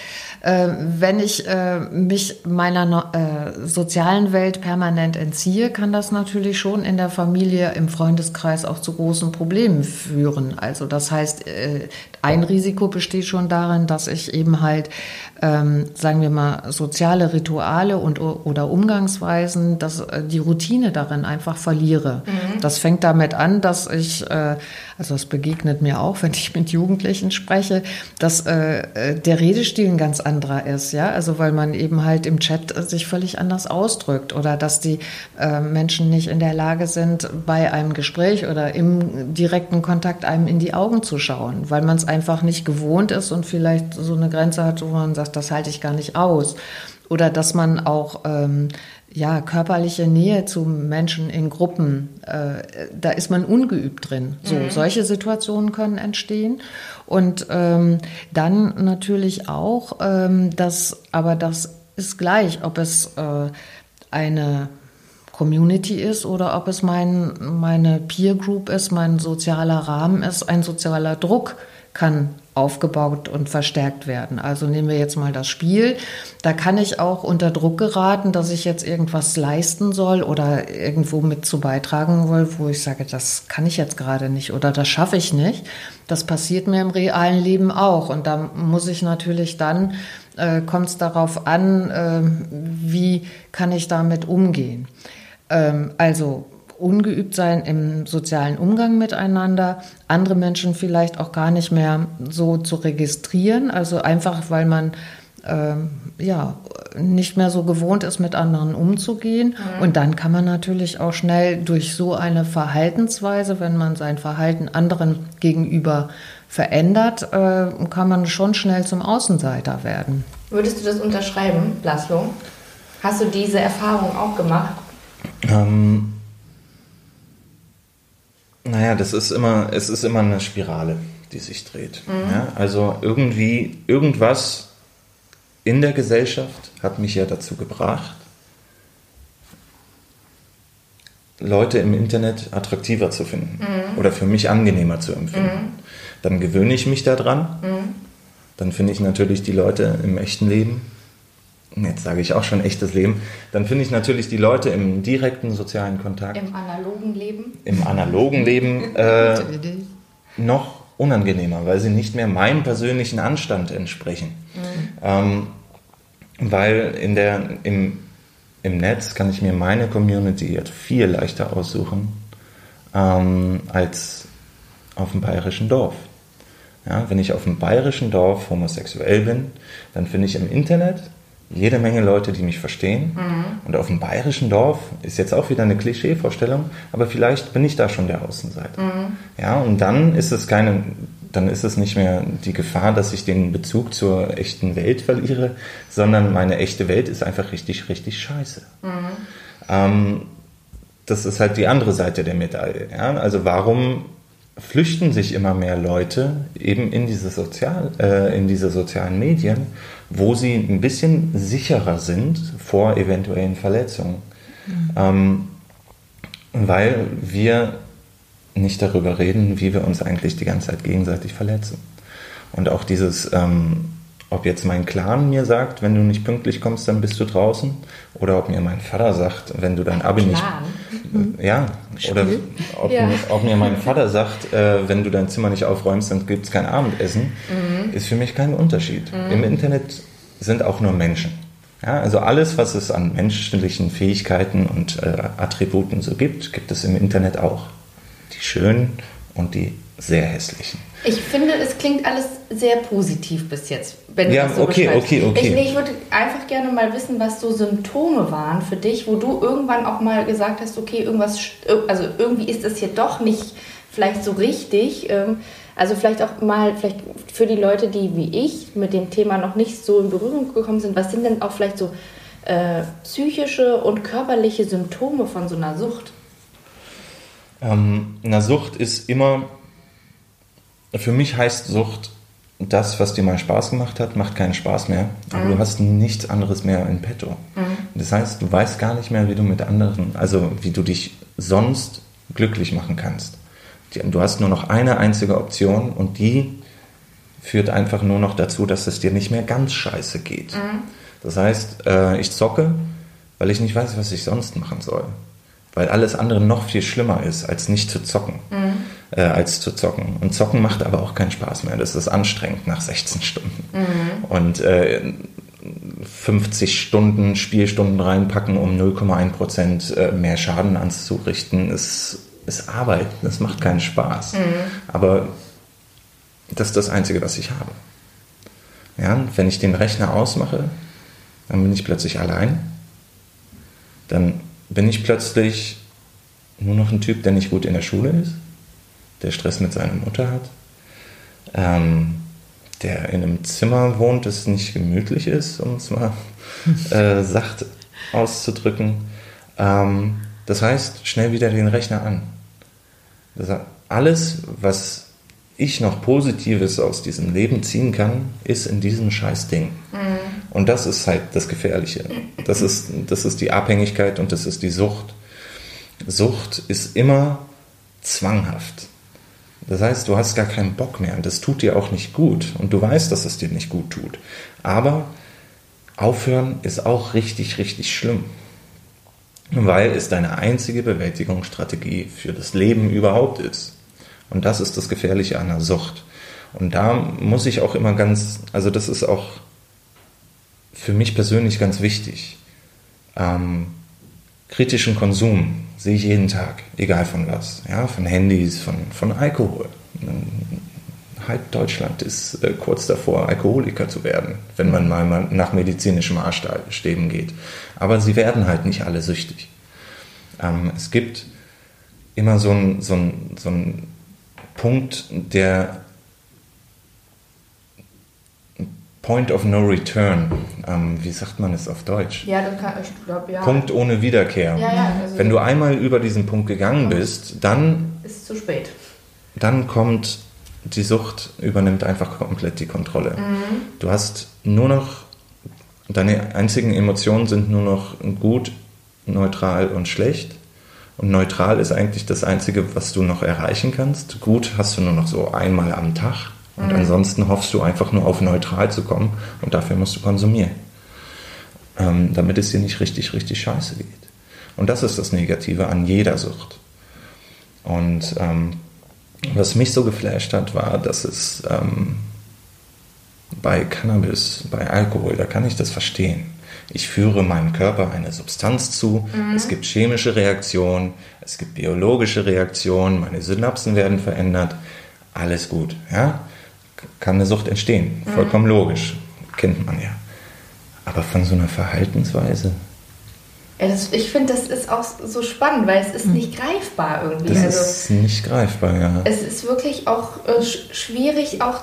Äh, wenn ich äh, mich meiner äh, sozialen Welt permanent entziehe, kann das natürlich schon in der Familie, im Freundeskreis auch zu großen Problemen führen. Also das heißt, äh, ein Risiko besteht schon darin, dass ich eben halt ähm, sagen wir mal, soziale Rituale und, oder Umgangsweisen, dass äh, die Routine darin einfach verliere. Mhm. Das fängt damit an, dass ich, äh, also es begegnet mir auch, wenn ich mit Jugendlichen spreche, dass äh, äh, der Redestil ein ganz anderer ist, ja, also weil man eben halt im Chat sich völlig anders ausdrückt oder dass die äh, Menschen nicht in der Lage sind, bei einem Gespräch oder im direkten Kontakt einem in die Augen zu schauen, weil man es einfach nicht gewohnt ist und vielleicht so eine Grenze hat, wo man sagt, das halte ich gar nicht aus. oder dass man auch ähm, ja, körperliche Nähe zu Menschen in Gruppen, äh, da ist man ungeübt drin. So, mhm. solche Situationen können entstehen. Und ähm, dann natürlich auch, ähm, dass, aber das ist gleich, ob es äh, eine Community ist oder ob es mein, meine Peer Group ist, mein sozialer Rahmen ist, ein sozialer Druck kann aufgebaut und verstärkt werden. Also nehmen wir jetzt mal das Spiel. Da kann ich auch unter Druck geraten, dass ich jetzt irgendwas leisten soll oder irgendwo mit zu beitragen will, wo ich sage, das kann ich jetzt gerade nicht oder das schaffe ich nicht. Das passiert mir im realen Leben auch. Und da muss ich natürlich dann, äh, kommt es darauf an, äh, wie kann ich damit umgehen. Ähm, also ungeübt sein im sozialen Umgang miteinander, andere Menschen vielleicht auch gar nicht mehr so zu registrieren, also einfach weil man ähm, ja nicht mehr so gewohnt ist, mit anderen umzugehen. Mhm. Und dann kann man natürlich auch schnell durch so eine Verhaltensweise, wenn man sein Verhalten anderen gegenüber verändert, äh, kann man schon schnell zum Außenseiter werden. Würdest du das unterschreiben, Laszlo? Hast du diese Erfahrung auch gemacht? Ähm, naja, das ist immer, es ist immer eine Spirale, die sich dreht. Mhm. Ja, also irgendwie, irgendwas in der Gesellschaft hat mich ja dazu gebracht, Leute im Internet attraktiver zu finden mhm. oder für mich angenehmer zu empfinden. Mhm. Dann gewöhne ich mich daran. Mhm. Dann finde ich natürlich die Leute im echten Leben jetzt sage ich auch schon echtes Leben, dann finde ich natürlich die Leute im direkten sozialen Kontakt. Im analogen Leben. Im analogen Leben äh, noch unangenehmer, weil sie nicht mehr meinem persönlichen Anstand entsprechen. Mhm. Ähm, weil in der, im, im Netz kann ich mir meine Community jetzt viel leichter aussuchen ähm, als auf dem bayerischen Dorf. Ja, wenn ich auf dem bayerischen Dorf homosexuell bin, dann finde ich im Internet jede Menge Leute, die mich verstehen. Mhm. Und auf dem bayerischen Dorf ist jetzt auch wieder eine Klischeevorstellung, aber vielleicht bin ich da schon der Außenseiter. Mhm. Ja, und dann ist es keine, dann ist es nicht mehr die Gefahr, dass ich den Bezug zur echten Welt verliere, sondern meine echte Welt ist einfach richtig, richtig scheiße. Mhm. Ähm, das ist halt die andere Seite der Medaille. Ja? Also warum flüchten sich immer mehr Leute eben in diese, Sozial, äh, in diese sozialen Medien, wo sie ein bisschen sicherer sind vor eventuellen Verletzungen. Mhm. Ähm, weil wir nicht darüber reden, wie wir uns eigentlich die ganze Zeit gegenseitig verletzen. Und auch dieses, ähm, ob jetzt mein Clan mir sagt, wenn du nicht pünktlich kommst, dann bist du draußen, oder ob mir mein Vater sagt, wenn du dein Abi nicht, mhm. ja, oder ob, ja. Mir, ob, mir mein Vater sagt, äh, wenn du dein Zimmer nicht aufräumst, dann gibt es kein Abendessen, mhm. ist für mich kein Unterschied. Mhm. Im Internet sind auch nur Menschen. Ja, also alles, was es an menschlichen Fähigkeiten und äh, Attributen so gibt, gibt es im Internet auch. Die schönen und die sehr hässlichen. Ich finde, es klingt alles sehr positiv bis jetzt, wenn du ja, das so okay. Okay, okay. Ich, ich würde einfach gerne mal wissen, was so Symptome waren für dich, wo du irgendwann auch mal gesagt hast, okay, irgendwas, also irgendwie ist das hier doch nicht vielleicht so richtig. Ähm, also vielleicht auch mal, vielleicht für die Leute, die wie ich mit dem Thema noch nicht so in Berührung gekommen sind, was sind denn auch vielleicht so äh, psychische und körperliche Symptome von so einer Sucht? Ähm, eine Sucht ist immer, für mich heißt Sucht, das, was dir mal Spaß gemacht hat, macht keinen Spaß mehr, aber mhm. du hast nichts anderes mehr in petto. Mhm. Das heißt, du weißt gar nicht mehr, wie du mit anderen, also wie du dich sonst glücklich machen kannst. Du hast nur noch eine einzige Option und die führt einfach nur noch dazu, dass es dir nicht mehr ganz scheiße geht. Mhm. Das heißt, äh, ich zocke, weil ich nicht weiß, was ich sonst machen soll. Weil alles andere noch viel schlimmer ist, als nicht zu zocken. Mhm. Äh, als zu zocken. Und zocken macht aber auch keinen Spaß mehr. Das ist anstrengend nach 16 Stunden. Mhm. Und äh, 50 Stunden Spielstunden reinpacken, um 0,1 Prozent äh, mehr Schaden anzurichten, ist ist Arbeit, das macht keinen Spaß. Mhm. Aber das ist das Einzige, was ich habe. Ja, wenn ich den Rechner ausmache, dann bin ich plötzlich allein. Dann bin ich plötzlich nur noch ein Typ, der nicht gut in der Schule ist, der Stress mit seiner Mutter hat, ähm, der in einem Zimmer wohnt, das nicht gemütlich ist, um es mal äh, sacht auszudrücken. Ähm, das heißt, schnell wieder den Rechner an. Das alles, was ich noch Positives aus diesem Leben ziehen kann, ist in diesem Scheißding. Mhm. Und das ist halt das Gefährliche. Das ist, das ist die Abhängigkeit und das ist die Sucht. Sucht ist immer zwanghaft. Das heißt, du hast gar keinen Bock mehr und das tut dir auch nicht gut und du weißt, dass es dir nicht gut tut. Aber aufhören ist auch richtig, richtig schlimm, weil es deine einzige Bewältigungsstrategie für das Leben überhaupt ist. Und das ist das Gefährliche der Sucht. Und da muss ich auch immer ganz, also das ist auch für mich persönlich ganz wichtig. Ähm, kritischen Konsum sehe ich jeden Tag, egal von was. Ja, von Handys, von, von Alkohol. Halb Deutschland ist äh, kurz davor, Alkoholiker zu werden, wenn man mal nach medizinischen Maßstäben geht. Aber sie werden halt nicht alle süchtig. Ähm, es gibt immer so einen so so ein Punkt, der Point of No Return. Ähm, wie sagt man es auf Deutsch? Ja, das kann ich glaube ja. Punkt ohne Wiederkehr. Ja, ja, also Wenn du einmal über diesen Punkt gegangen bist, dann ist es zu spät. Dann kommt die Sucht übernimmt einfach komplett die Kontrolle. Mhm. Du hast nur noch deine einzigen Emotionen sind nur noch gut, neutral und schlecht. Und neutral ist eigentlich das Einzige, was du noch erreichen kannst. Gut hast du nur noch so einmal am Tag. Und mhm. ansonsten hoffst du einfach nur auf neutral zu kommen und dafür musst du konsumieren. Ähm, damit es dir nicht richtig, richtig scheiße geht. Und das ist das Negative an jeder Sucht. Und ähm, was mich so geflasht hat, war, dass es ähm, bei Cannabis, bei Alkohol, da kann ich das verstehen. Ich führe meinem Körper eine Substanz zu, mhm. es gibt chemische Reaktionen, es gibt biologische Reaktionen, meine Synapsen werden verändert, alles gut. Ja? kann eine Sucht entstehen. Mhm. Vollkommen logisch. Kennt man ja. Aber von so einer Verhaltensweise. Ja, das, ich finde, das ist auch so spannend, weil es ist mhm. nicht greifbar irgendwie. Das also, ist nicht greifbar, ja. Es ist wirklich auch äh, schwierig, auch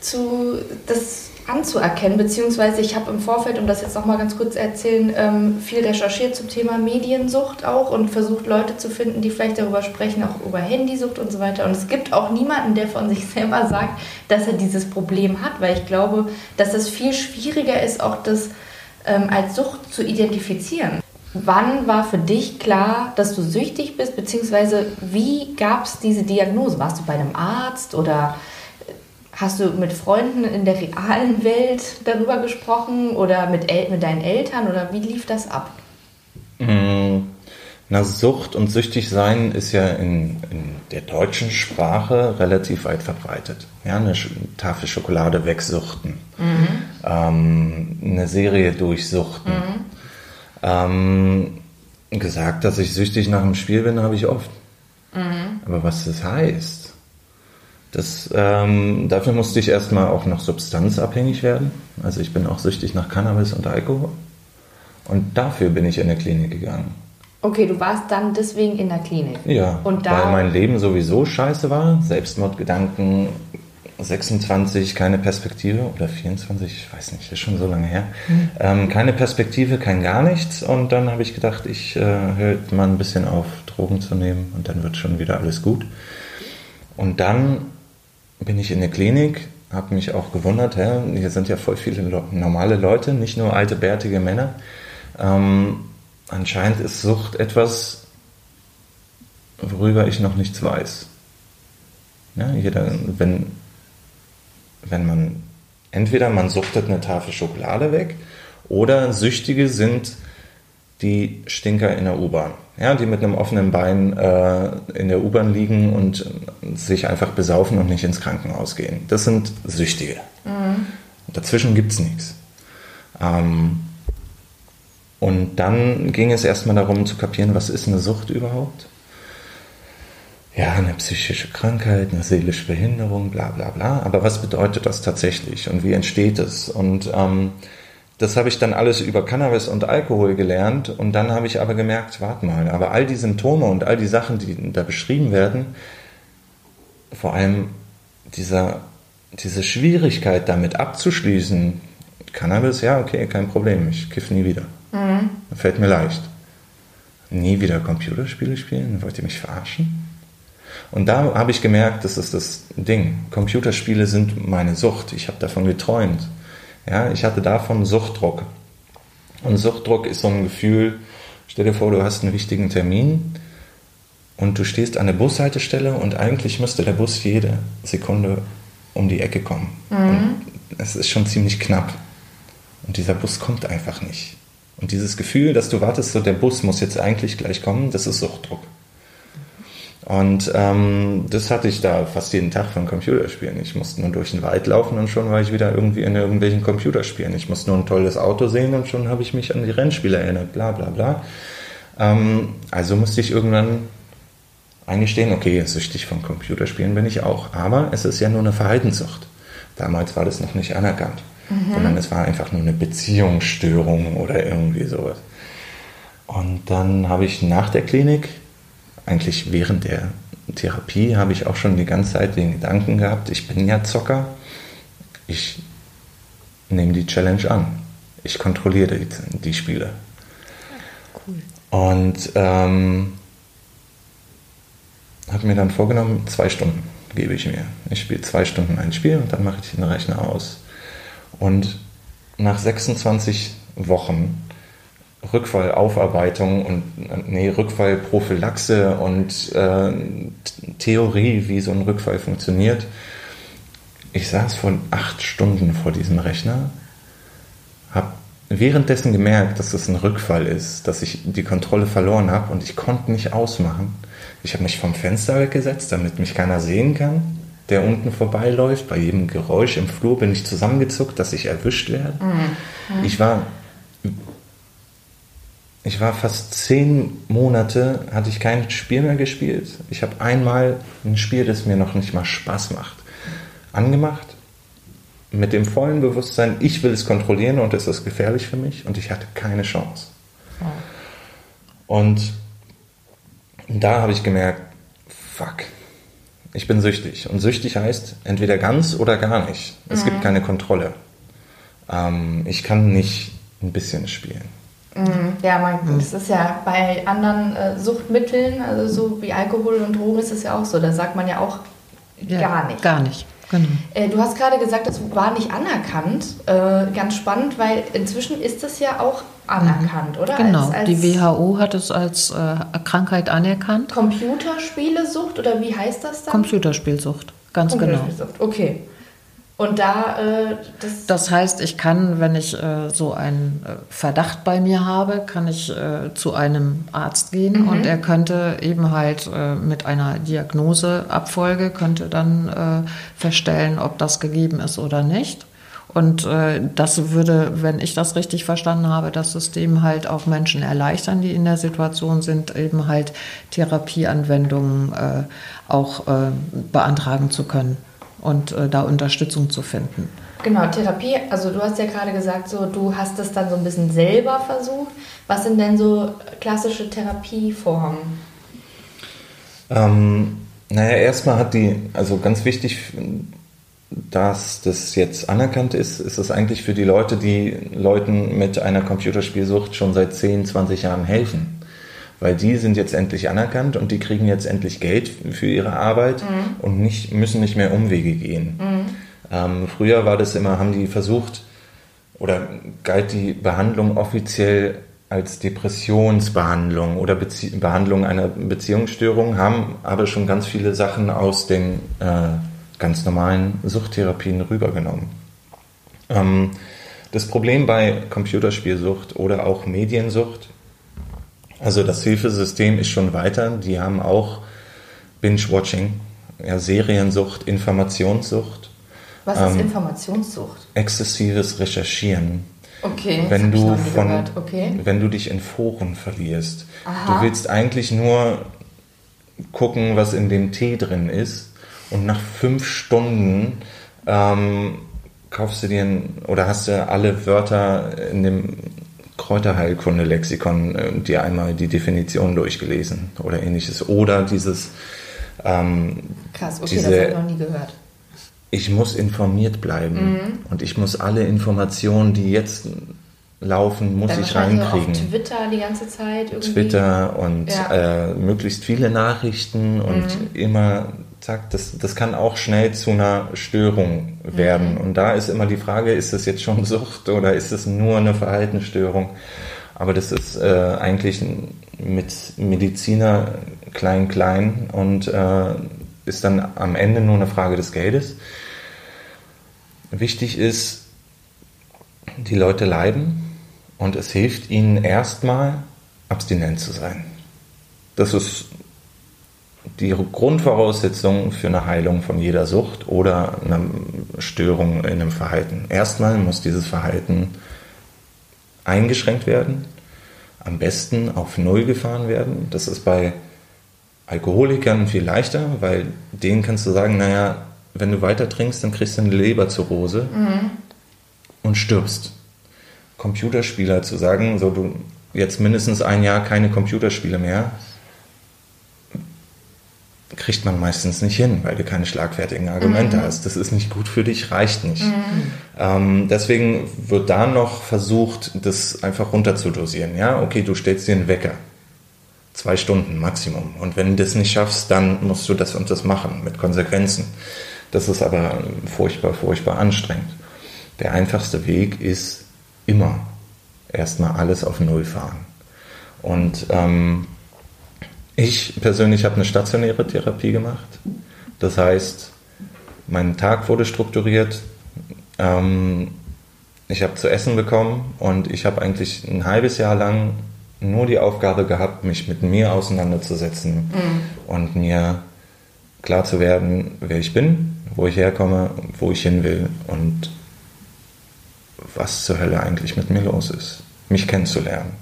zu, das anzuerkennen, beziehungsweise ich habe im Vorfeld, um das jetzt nochmal ganz kurz erzählen, ähm, viel recherchiert zum Thema Mediensucht auch und versucht Leute zu finden, die vielleicht darüber sprechen, auch über Handysucht und so weiter. Und es gibt auch niemanden, der von sich selber sagt, dass er dieses Problem hat, weil ich glaube, dass es viel schwieriger ist, auch das ähm, als Sucht zu identifizieren. Wann war für dich klar, dass du süchtig bist, beziehungsweise wie gab es diese Diagnose? Warst du bei einem Arzt oder Hast du mit Freunden in der realen Welt darüber gesprochen oder mit, El mit deinen Eltern oder wie lief das ab? Mm, na, Sucht und süchtig sein ist ja in, in der deutschen Sprache relativ weit verbreitet. Ja, eine Tafel Schokolade wegsuchten, mhm. ähm, eine Serie durchsuchten. Mhm. Ähm, gesagt, dass ich süchtig nach dem Spiel bin, habe ich oft. Mhm. Aber was das heißt, das, ähm, dafür musste ich erstmal auch noch substanzabhängig werden. Also ich bin auch süchtig nach Cannabis und Alkohol. Und dafür bin ich in der Klinik gegangen. Okay, du warst dann deswegen in der Klinik. Ja, und da weil mein Leben sowieso scheiße war. Selbstmordgedanken, 26, keine Perspektive oder 24, ich weiß nicht, ist schon so lange her. Mhm. Ähm, keine Perspektive, kein gar nichts. Und dann habe ich gedacht, ich äh, höre mal ein bisschen auf, Drogen zu nehmen und dann wird schon wieder alles gut. Und dann bin ich in der Klinik, habe mich auch gewundert, hä, hier sind ja voll viele normale Leute, nicht nur alte, bärtige Männer. Ähm, anscheinend ist Sucht etwas, worüber ich noch nichts weiß. Ja, jeder, wenn, wenn man, entweder man suchtet eine Tafel Schokolade weg oder Süchtige sind die Stinker in der U-Bahn ja, die mit einem offenen Bein äh, in der U-Bahn liegen und sich einfach besaufen und nicht ins Krankenhaus gehen. Das sind Süchtige. Mhm. Dazwischen gibt es nichts. Ähm, und dann ging es erstmal darum zu kapieren, was ist eine Sucht überhaupt? Ja, eine psychische Krankheit, eine seelische Behinderung, bla bla bla. Aber was bedeutet das tatsächlich und wie entsteht es? Und ähm, das habe ich dann alles über Cannabis und Alkohol gelernt und dann habe ich aber gemerkt, warte mal, aber all die Symptome und all die Sachen, die da beschrieben werden, vor allem dieser diese Schwierigkeit damit abzuschließen, Cannabis, ja, okay, kein Problem, ich kiff nie wieder. Mhm. Fällt mir leicht. Nie wieder Computerspiele spielen? Wollt ihr mich verarschen? Und da habe ich gemerkt, das ist das Ding. Computerspiele sind meine Sucht. Ich habe davon geträumt. Ja, ich hatte davon Suchtdruck. Und Suchtdruck ist so ein Gefühl, stell dir vor, du hast einen wichtigen Termin und du stehst an der Bushaltestelle und eigentlich müsste der Bus jede Sekunde um die Ecke kommen. Mhm. Und es ist schon ziemlich knapp. Und dieser Bus kommt einfach nicht. Und dieses Gefühl, dass du wartest, so der Bus muss jetzt eigentlich gleich kommen, das ist Suchtdruck. Und ähm, das hatte ich da fast jeden Tag von Computerspielen. Ich musste nur durch den Wald laufen und schon war ich wieder irgendwie in irgendwelchen Computerspielen. Ich musste nur ein tolles Auto sehen und schon habe ich mich an die Rennspiele erinnert, bla bla bla. Ähm, also musste ich irgendwann eingestehen, okay, süchtig von Computerspielen bin ich auch. Aber es ist ja nur eine Verhaltenssucht. Damals war das noch nicht anerkannt. Mhm. Sondern es war einfach nur eine Beziehungsstörung oder irgendwie sowas. Und dann habe ich nach der Klinik eigentlich während der Therapie habe ich auch schon die ganze Zeit den Gedanken gehabt, ich bin ja Zocker, ich nehme die Challenge an. Ich kontrolliere die, die Spiele. Cool. Und ähm, habe mir dann vorgenommen, zwei Stunden gebe ich mir. Ich spiele zwei Stunden ein Spiel und dann mache ich den Rechner aus. Und nach 26 Wochen Rückfallaufarbeitung und nee, Rückfallprophylaxe und äh, Theorie, wie so ein Rückfall funktioniert. Ich saß vor acht Stunden vor diesem Rechner, habe währenddessen gemerkt, dass es ein Rückfall ist, dass ich die Kontrolle verloren habe und ich konnte nicht ausmachen. Ich habe mich vom Fenster weggesetzt, damit mich keiner sehen kann, der unten vorbeiläuft. Bei jedem Geräusch im Flur bin ich zusammengezuckt, dass ich erwischt werde. Mhm. Ich war ich war fast zehn Monate, hatte ich kein Spiel mehr gespielt. Ich habe einmal ein Spiel, das mir noch nicht mal Spaß macht, angemacht. Mit dem vollen Bewusstsein, ich will es kontrollieren und es ist gefährlich für mich und ich hatte keine Chance. Oh. Und da habe ich gemerkt, fuck, ich bin süchtig. Und süchtig heißt entweder ganz oder gar nicht. Es mhm. gibt keine Kontrolle. Ähm, ich kann nicht ein bisschen spielen. Mhm. Ja, man, das ist ja bei anderen äh, Suchtmitteln, also so wie Alkohol und Drogen, ist es ja auch so. Da sagt man ja auch ja, gar nicht. Gar nicht. Genau. Äh, du hast gerade gesagt, das war nicht anerkannt. Äh, ganz spannend, weil inzwischen ist das ja auch anerkannt, mhm. oder? Genau, als, als die WHO hat es als Krankheit anerkannt. Computerspielesucht oder wie heißt das dann? Computerspielsucht, ganz genau. Okay. Und da, äh, das, das heißt, ich kann, wenn ich äh, so einen äh, Verdacht bei mir habe, kann ich äh, zu einem Arzt gehen mhm. und er könnte eben halt äh, mit einer Diagnoseabfolge könnte dann äh, feststellen, ob das gegeben ist oder nicht. Und das würde, wenn ich das richtig verstanden habe, das System halt auch Menschen erleichtern, die in der Situation sind, eben halt Therapieanwendungen auch beantragen zu können und äh, da Unterstützung zu finden. Genau, Therapie, also du hast ja gerade gesagt, so du hast es dann so ein bisschen selber versucht. Was sind denn so klassische Therapieformen? Ähm, naja, erstmal hat die, also ganz wichtig, dass das jetzt anerkannt ist, ist es eigentlich für die Leute, die Leuten mit einer Computerspielsucht schon seit 10, 20 Jahren helfen weil die sind jetzt endlich anerkannt und die kriegen jetzt endlich Geld für ihre Arbeit mhm. und nicht, müssen nicht mehr Umwege gehen. Mhm. Ähm, früher war das immer, haben die versucht, oder galt die Behandlung offiziell als Depressionsbehandlung oder Bezie Behandlung einer Beziehungsstörung, haben aber schon ganz viele Sachen aus den äh, ganz normalen Suchttherapien rübergenommen. Ähm, das Problem bei Computerspielsucht oder auch Mediensucht also das Hilfesystem ist schon weiter. Die haben auch Binge-Watching, ja, Seriensucht, Informationssucht. Was ist ähm, Informationssucht? Exzessives Recherchieren. Okay. Wenn du von, okay. wenn du dich in Foren verlierst, Aha. du willst eigentlich nur gucken, was in dem Tee drin ist, und nach fünf Stunden ähm, kaufst du dir ein, oder hast du alle Wörter in dem Kräuterheilkunde-Lexikon äh, dir einmal die Definition durchgelesen oder ähnliches. Oder dieses. Ähm, Krass, okay, diese, das habe ich noch nie gehört. ich muss informiert bleiben mhm. und ich muss alle Informationen, die jetzt laufen, muss Dann ich reinkriegen. Auf Twitter die ganze Zeit irgendwie. Twitter und ja. äh, möglichst viele Nachrichten und mhm. immer zack, das, das kann auch schnell zu einer Störung werden. Mhm. Und da ist immer die Frage, ist das jetzt schon Sucht oder ist es nur eine Verhaltensstörung? Aber das ist äh, eigentlich mit Mediziner klein, klein und äh, ist dann am Ende nur eine Frage des Geldes. Wichtig ist, die Leute leiden und es hilft ihnen erstmal, abstinent zu sein. Das ist die Grundvoraussetzung für eine Heilung von jeder Sucht oder einer Störung in einem Verhalten. Erstmal muss dieses Verhalten eingeschränkt werden, am besten auf Null gefahren werden. Das ist bei Alkoholikern viel leichter, weil denen kannst du sagen, naja, wenn du weiter trinkst, dann kriegst du eine Leberzirrhose mhm. und stirbst. Computerspieler zu sagen, so du jetzt mindestens ein Jahr keine Computerspiele mehr, kriegt man meistens nicht hin, weil du keine schlagfertigen Argumente mhm. hast. Das ist nicht gut für dich, reicht nicht. Mhm. Ähm, deswegen wird da noch versucht, das einfach runterzudosieren. Ja, okay, du stellst dir einen Wecker. Zwei Stunden Maximum. Und wenn du das nicht schaffst, dann musst du das und das machen mit Konsequenzen. Das ist aber furchtbar, furchtbar anstrengend. Der einfachste Weg ist immer erstmal alles auf Null fahren. Und ähm, ich persönlich habe eine stationäre Therapie gemacht. Das heißt, mein Tag wurde strukturiert. Ähm, ich habe zu essen bekommen und ich habe eigentlich ein halbes Jahr lang nur die Aufgabe gehabt, mich mit mir auseinanderzusetzen mhm. und mir klar zu werden, wer ich bin, wo ich herkomme, wo ich hin will und was zur Hölle eigentlich mit mir los ist. Mich kennenzulernen.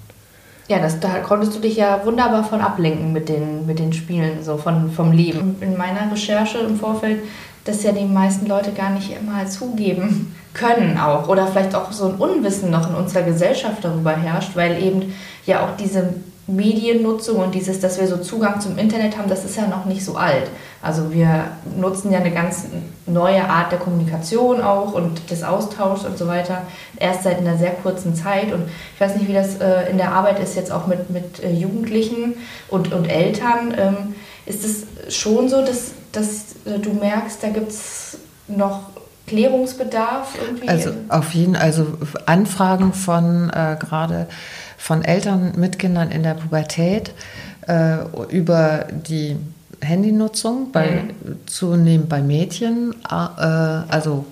Ja, das, da konntest du dich ja wunderbar von ablenken mit den, mit den Spielen, so von, vom Leben. In meiner Recherche im Vorfeld, dass ja die meisten Leute gar nicht immer zugeben können auch oder vielleicht auch so ein Unwissen noch in unserer Gesellschaft darüber herrscht, weil eben ja auch diese Mediennutzung und dieses, dass wir so Zugang zum Internet haben, das ist ja noch nicht so alt. Also wir nutzen ja eine ganz neue Art der Kommunikation auch und des Austauschs und so weiter erst seit einer sehr kurzen Zeit. Und ich weiß nicht, wie das äh, in der Arbeit ist jetzt auch mit, mit äh, Jugendlichen und, und Eltern. Ähm, ist es schon so, dass, dass äh, du merkst, da gibt es noch Klärungsbedarf irgendwie? Also auf jeden Fall, also Anfragen von äh, gerade von Eltern mit Kindern in der Pubertät äh, über die Handynutzung, bei, mhm. zunehmend bei Mädchen, äh, also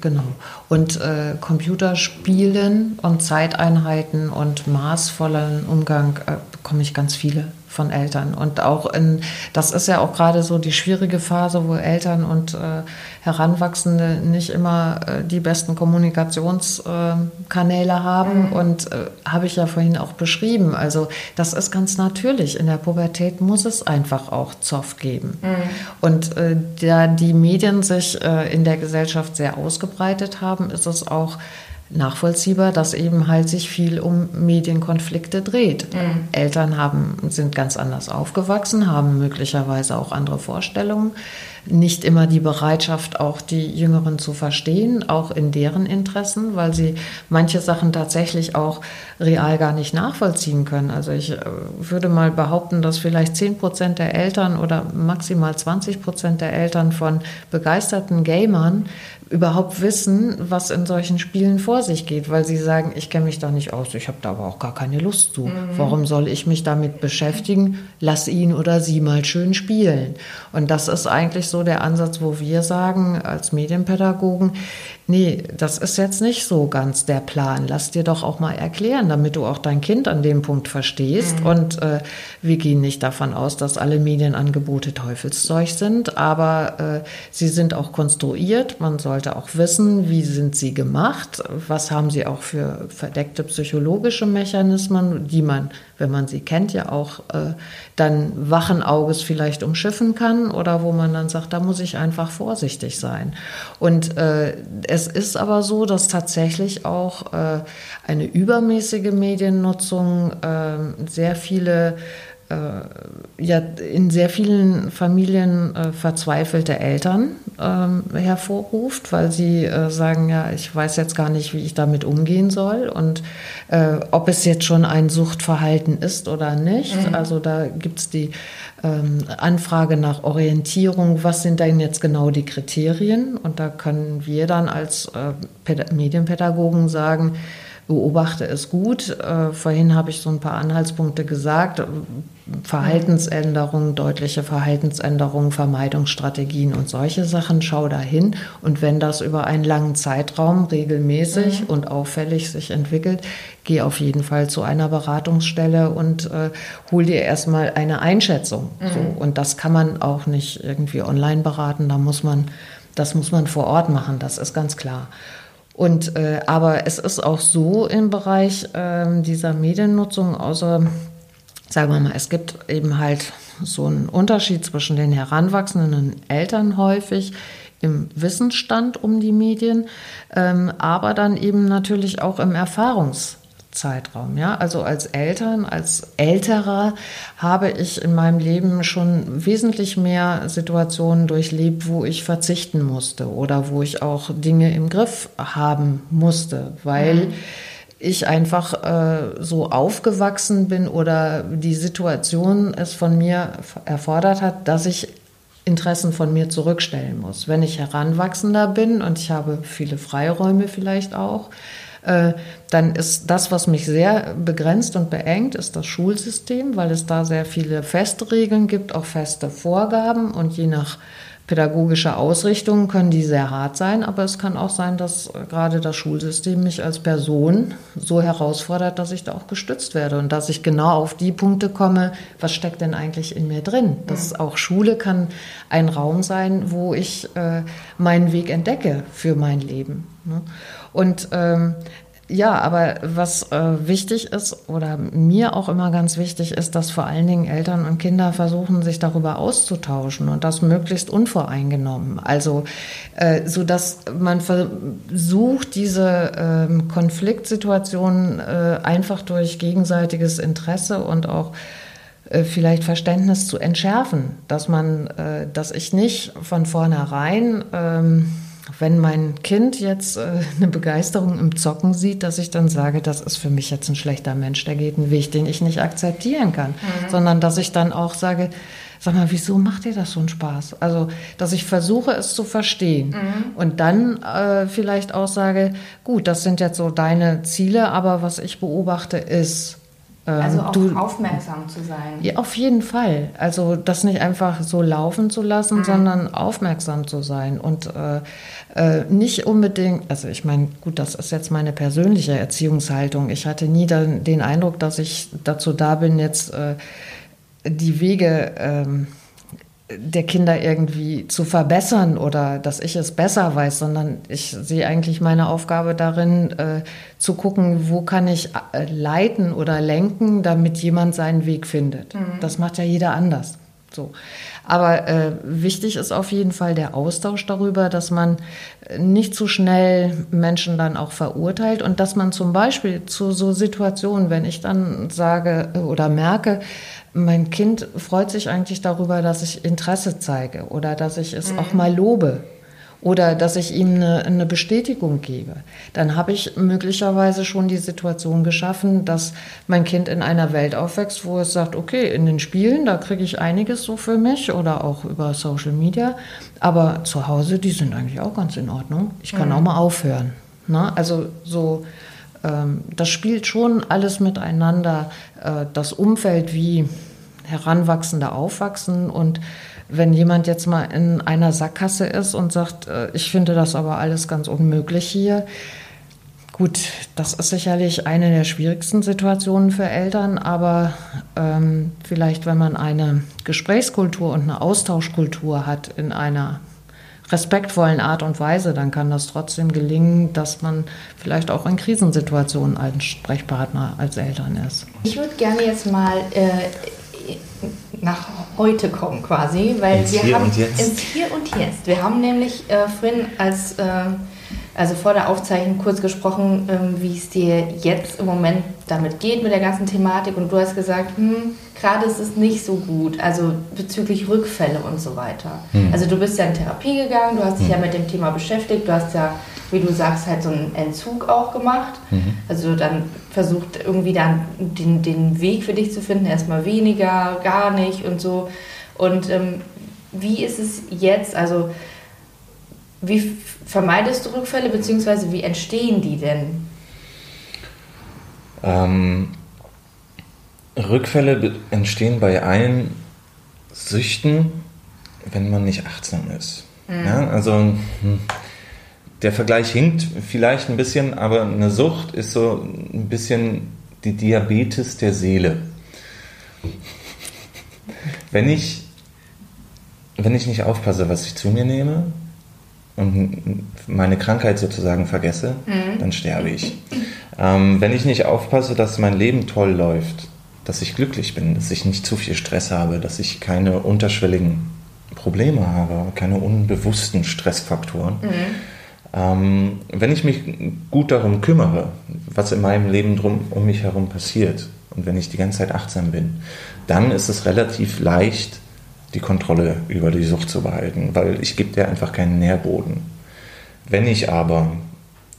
genau. Und äh, Computerspielen und Zeiteinheiten und maßvollen Umgang äh, bekomme ich ganz viele von Eltern. Und auch in, das ist ja auch gerade so die schwierige Phase, wo Eltern und äh, Heranwachsende nicht immer äh, die besten Kommunikationskanäle äh, haben. Mhm. Und äh, habe ich ja vorhin auch beschrieben. Also das ist ganz natürlich. In der Pubertät muss es einfach auch Zoff geben. Mhm. Und äh, da die Medien sich äh, in der Gesellschaft sehr ausgebreitet haben, ist es auch nachvollziehbar, dass eben halt sich viel um Medienkonflikte dreht. Mhm. Eltern haben, sind ganz anders aufgewachsen, haben möglicherweise auch andere Vorstellungen, nicht immer die Bereitschaft, auch die Jüngeren zu verstehen, auch in deren Interessen, weil sie manche Sachen tatsächlich auch real gar nicht nachvollziehen können. Also ich äh, würde mal behaupten, dass vielleicht 10 Prozent der Eltern oder maximal 20 Prozent der Eltern von begeisterten Gamern überhaupt wissen, was in solchen Spielen vor sich geht, weil sie sagen, ich kenne mich da nicht aus, ich habe da aber auch gar keine Lust zu. Mhm. Warum soll ich mich damit beschäftigen? Lass ihn oder sie mal schön spielen. Und das ist eigentlich so der Ansatz, wo wir sagen als Medienpädagogen, nee, das ist jetzt nicht so ganz der Plan. Lass dir doch auch mal erklären, damit du auch dein Kind an dem Punkt verstehst. Mhm. Und äh, wir gehen nicht davon aus, dass alle Medienangebote Teufelszeug sind, aber äh, sie sind auch konstruiert. Man sollte auch wissen, wie sind sie gemacht, was haben sie auch für verdeckte psychologische Mechanismen, die man, wenn man sie kennt, ja auch äh, dann wachen Auges vielleicht umschiffen kann oder wo man dann sagt, da muss ich einfach vorsichtig sein. Und äh, es ist aber so, dass tatsächlich auch äh, eine übermäßige Mediennutzung äh, sehr viele ja in sehr vielen Familien äh, verzweifelte Eltern äh, hervorruft, weil sie äh, sagen, ja, ich weiß jetzt gar nicht, wie ich damit umgehen soll und äh, ob es jetzt schon ein Suchtverhalten ist oder nicht. Mhm. Also da gibt es die ähm, Anfrage nach Orientierung, was sind denn jetzt genau die Kriterien? Und da können wir dann als äh, Medienpädagogen sagen, beobachte es gut. Äh, vorhin habe ich so ein paar Anhaltspunkte gesagt. Verhaltensänderungen, deutliche Verhaltensänderungen, Vermeidungsstrategien und solche Sachen. Schau dahin. Und wenn das über einen langen Zeitraum regelmäßig mhm. und auffällig sich entwickelt, geh auf jeden Fall zu einer Beratungsstelle und äh, hol dir erstmal eine Einschätzung. Mhm. So. Und das kann man auch nicht irgendwie online beraten. Da muss man, das muss man vor Ort machen. Das ist ganz klar. Und äh, aber es ist auch so im Bereich äh, dieser Mediennutzung, außer sagen wir mal, es gibt eben halt so einen Unterschied zwischen den heranwachsenden und Eltern häufig im Wissensstand um die Medien, ähm, aber dann eben natürlich auch im Erfahrungs Zeitraum. Ja? Also als Eltern, als Älterer habe ich in meinem Leben schon wesentlich mehr Situationen durchlebt, wo ich verzichten musste oder wo ich auch Dinge im Griff haben musste, weil mhm. Ich einfach äh, so aufgewachsen bin oder die Situation es von mir erfordert hat, dass ich Interessen von mir zurückstellen muss. Wenn ich heranwachsender bin und ich habe viele Freiräume vielleicht auch, äh, dann ist das, was mich sehr begrenzt und beengt, ist das Schulsystem, weil es da sehr viele feste Regeln gibt, auch feste Vorgaben und je nach pädagogischer Ausrichtung können die sehr hart sein, aber es kann auch sein, dass gerade das Schulsystem mich als Person so herausfordert, dass ich da auch gestützt werde und dass ich genau auf die Punkte komme, was steckt denn eigentlich in mir drin. Das mhm. auch Schule kann ein Raum sein, wo ich äh, meinen Weg entdecke für mein Leben. Ne? Und ähm, ja, aber was äh, wichtig ist oder mir auch immer ganz wichtig ist, dass vor allen Dingen Eltern und Kinder versuchen, sich darüber auszutauschen und das möglichst unvoreingenommen. Also äh, so dass man versucht, diese äh, Konfliktsituationen äh, einfach durch gegenseitiges Interesse und auch äh, vielleicht Verständnis zu entschärfen, dass man, äh, dass ich nicht von vornherein ähm, wenn mein Kind jetzt äh, eine Begeisterung im Zocken sieht, dass ich dann sage, das ist für mich jetzt ein schlechter Mensch, der geht einen Weg, den ich nicht akzeptieren kann, mhm. sondern dass ich dann auch sage, sag mal, wieso macht dir das so einen Spaß? Also, dass ich versuche, es zu verstehen mhm. und dann äh, vielleicht auch sage, gut, das sind jetzt so deine Ziele, aber was ich beobachte ist, ähm, also auch du, aufmerksam zu sein. Ja, auf jeden Fall. Also das nicht einfach so laufen zu lassen, mhm. sondern aufmerksam zu sein und äh, äh, nicht unbedingt, also ich meine, gut, das ist jetzt meine persönliche Erziehungshaltung. Ich hatte nie den, den Eindruck, dass ich dazu da bin, jetzt äh, die Wege ähm, der Kinder irgendwie zu verbessern oder dass ich es besser weiß, sondern ich sehe eigentlich meine Aufgabe darin, äh, zu gucken, wo kann ich äh, leiten oder lenken, damit jemand seinen Weg findet. Mhm. Das macht ja jeder anders. So. Aber äh, wichtig ist auf jeden Fall der Austausch darüber, dass man nicht zu schnell Menschen dann auch verurteilt und dass man zum Beispiel zu so Situationen, wenn ich dann sage oder merke, mein Kind freut sich eigentlich darüber, dass ich Interesse zeige oder dass ich es mhm. auch mal lobe oder dass ich ihm eine, eine Bestätigung gebe. Dann habe ich möglicherweise schon die Situation geschaffen, dass mein Kind in einer Welt aufwächst, wo es sagt, okay, in den Spielen, da kriege ich einiges so für mich oder auch über Social Media, aber zu Hause, die sind eigentlich auch ganz in Ordnung. Ich kann mhm. auch mal aufhören. Na? Ne? Also so ähm, das spielt schon alles miteinander. Äh, das Umfeld, wie Heranwachsende aufwachsen und wenn jemand jetzt mal in einer Sackgasse ist und sagt, äh, ich finde das aber alles ganz unmöglich hier, gut, das ist sicherlich eine der schwierigsten Situationen für Eltern, aber ähm, vielleicht, wenn man eine Gesprächskultur und eine Austauschkultur hat in einer respektvollen Art und Weise, dann kann das trotzdem gelingen, dass man vielleicht auch in Krisensituationen ein Sprechpartner als Eltern ist. Ich würde gerne jetzt mal äh, nach heute kommen quasi, weil ins wir Hier haben und jetzt. ins Hier und Jetzt. Wir haben nämlich äh, vorhin, als äh, also vor der Aufzeichnung kurz gesprochen, ähm, wie es dir jetzt im Moment damit geht mit der ganzen Thematik. Und du hast gesagt, hm, gerade ist es nicht so gut, also bezüglich Rückfälle und so weiter. Mhm. Also du bist ja in Therapie gegangen, du hast dich mhm. ja mit dem Thema beschäftigt, du hast ja, wie du sagst, halt so einen Entzug auch gemacht. Mhm. Also dann versucht irgendwie dann den, den Weg für dich zu finden, erstmal weniger, gar nicht und so. Und ähm, wie ist es jetzt, also wie vermeidest du Rückfälle, beziehungsweise wie entstehen die denn? Ähm, Rückfälle entstehen bei allen Süchten, wenn man nicht achtsam ist. Mhm. Ja, also hm, der Vergleich hinkt vielleicht ein bisschen, aber eine Sucht ist so ein bisschen die Diabetes der Seele. Wenn ich, wenn ich nicht aufpasse, was ich zu mir nehme, und meine Krankheit sozusagen vergesse, mhm. dann sterbe ich. Ähm, wenn ich nicht aufpasse, dass mein Leben toll läuft, dass ich glücklich bin, dass ich nicht zu viel Stress habe, dass ich keine unterschwelligen Probleme habe, keine unbewussten Stressfaktoren. Mhm. Ähm, wenn ich mich gut darum kümmere, was in meinem Leben drum, um mich herum passiert und wenn ich die ganze Zeit achtsam bin, dann ist es relativ leicht, die Kontrolle über die Sucht zu behalten, weil ich gebe dir einfach keinen Nährboden. Wenn ich aber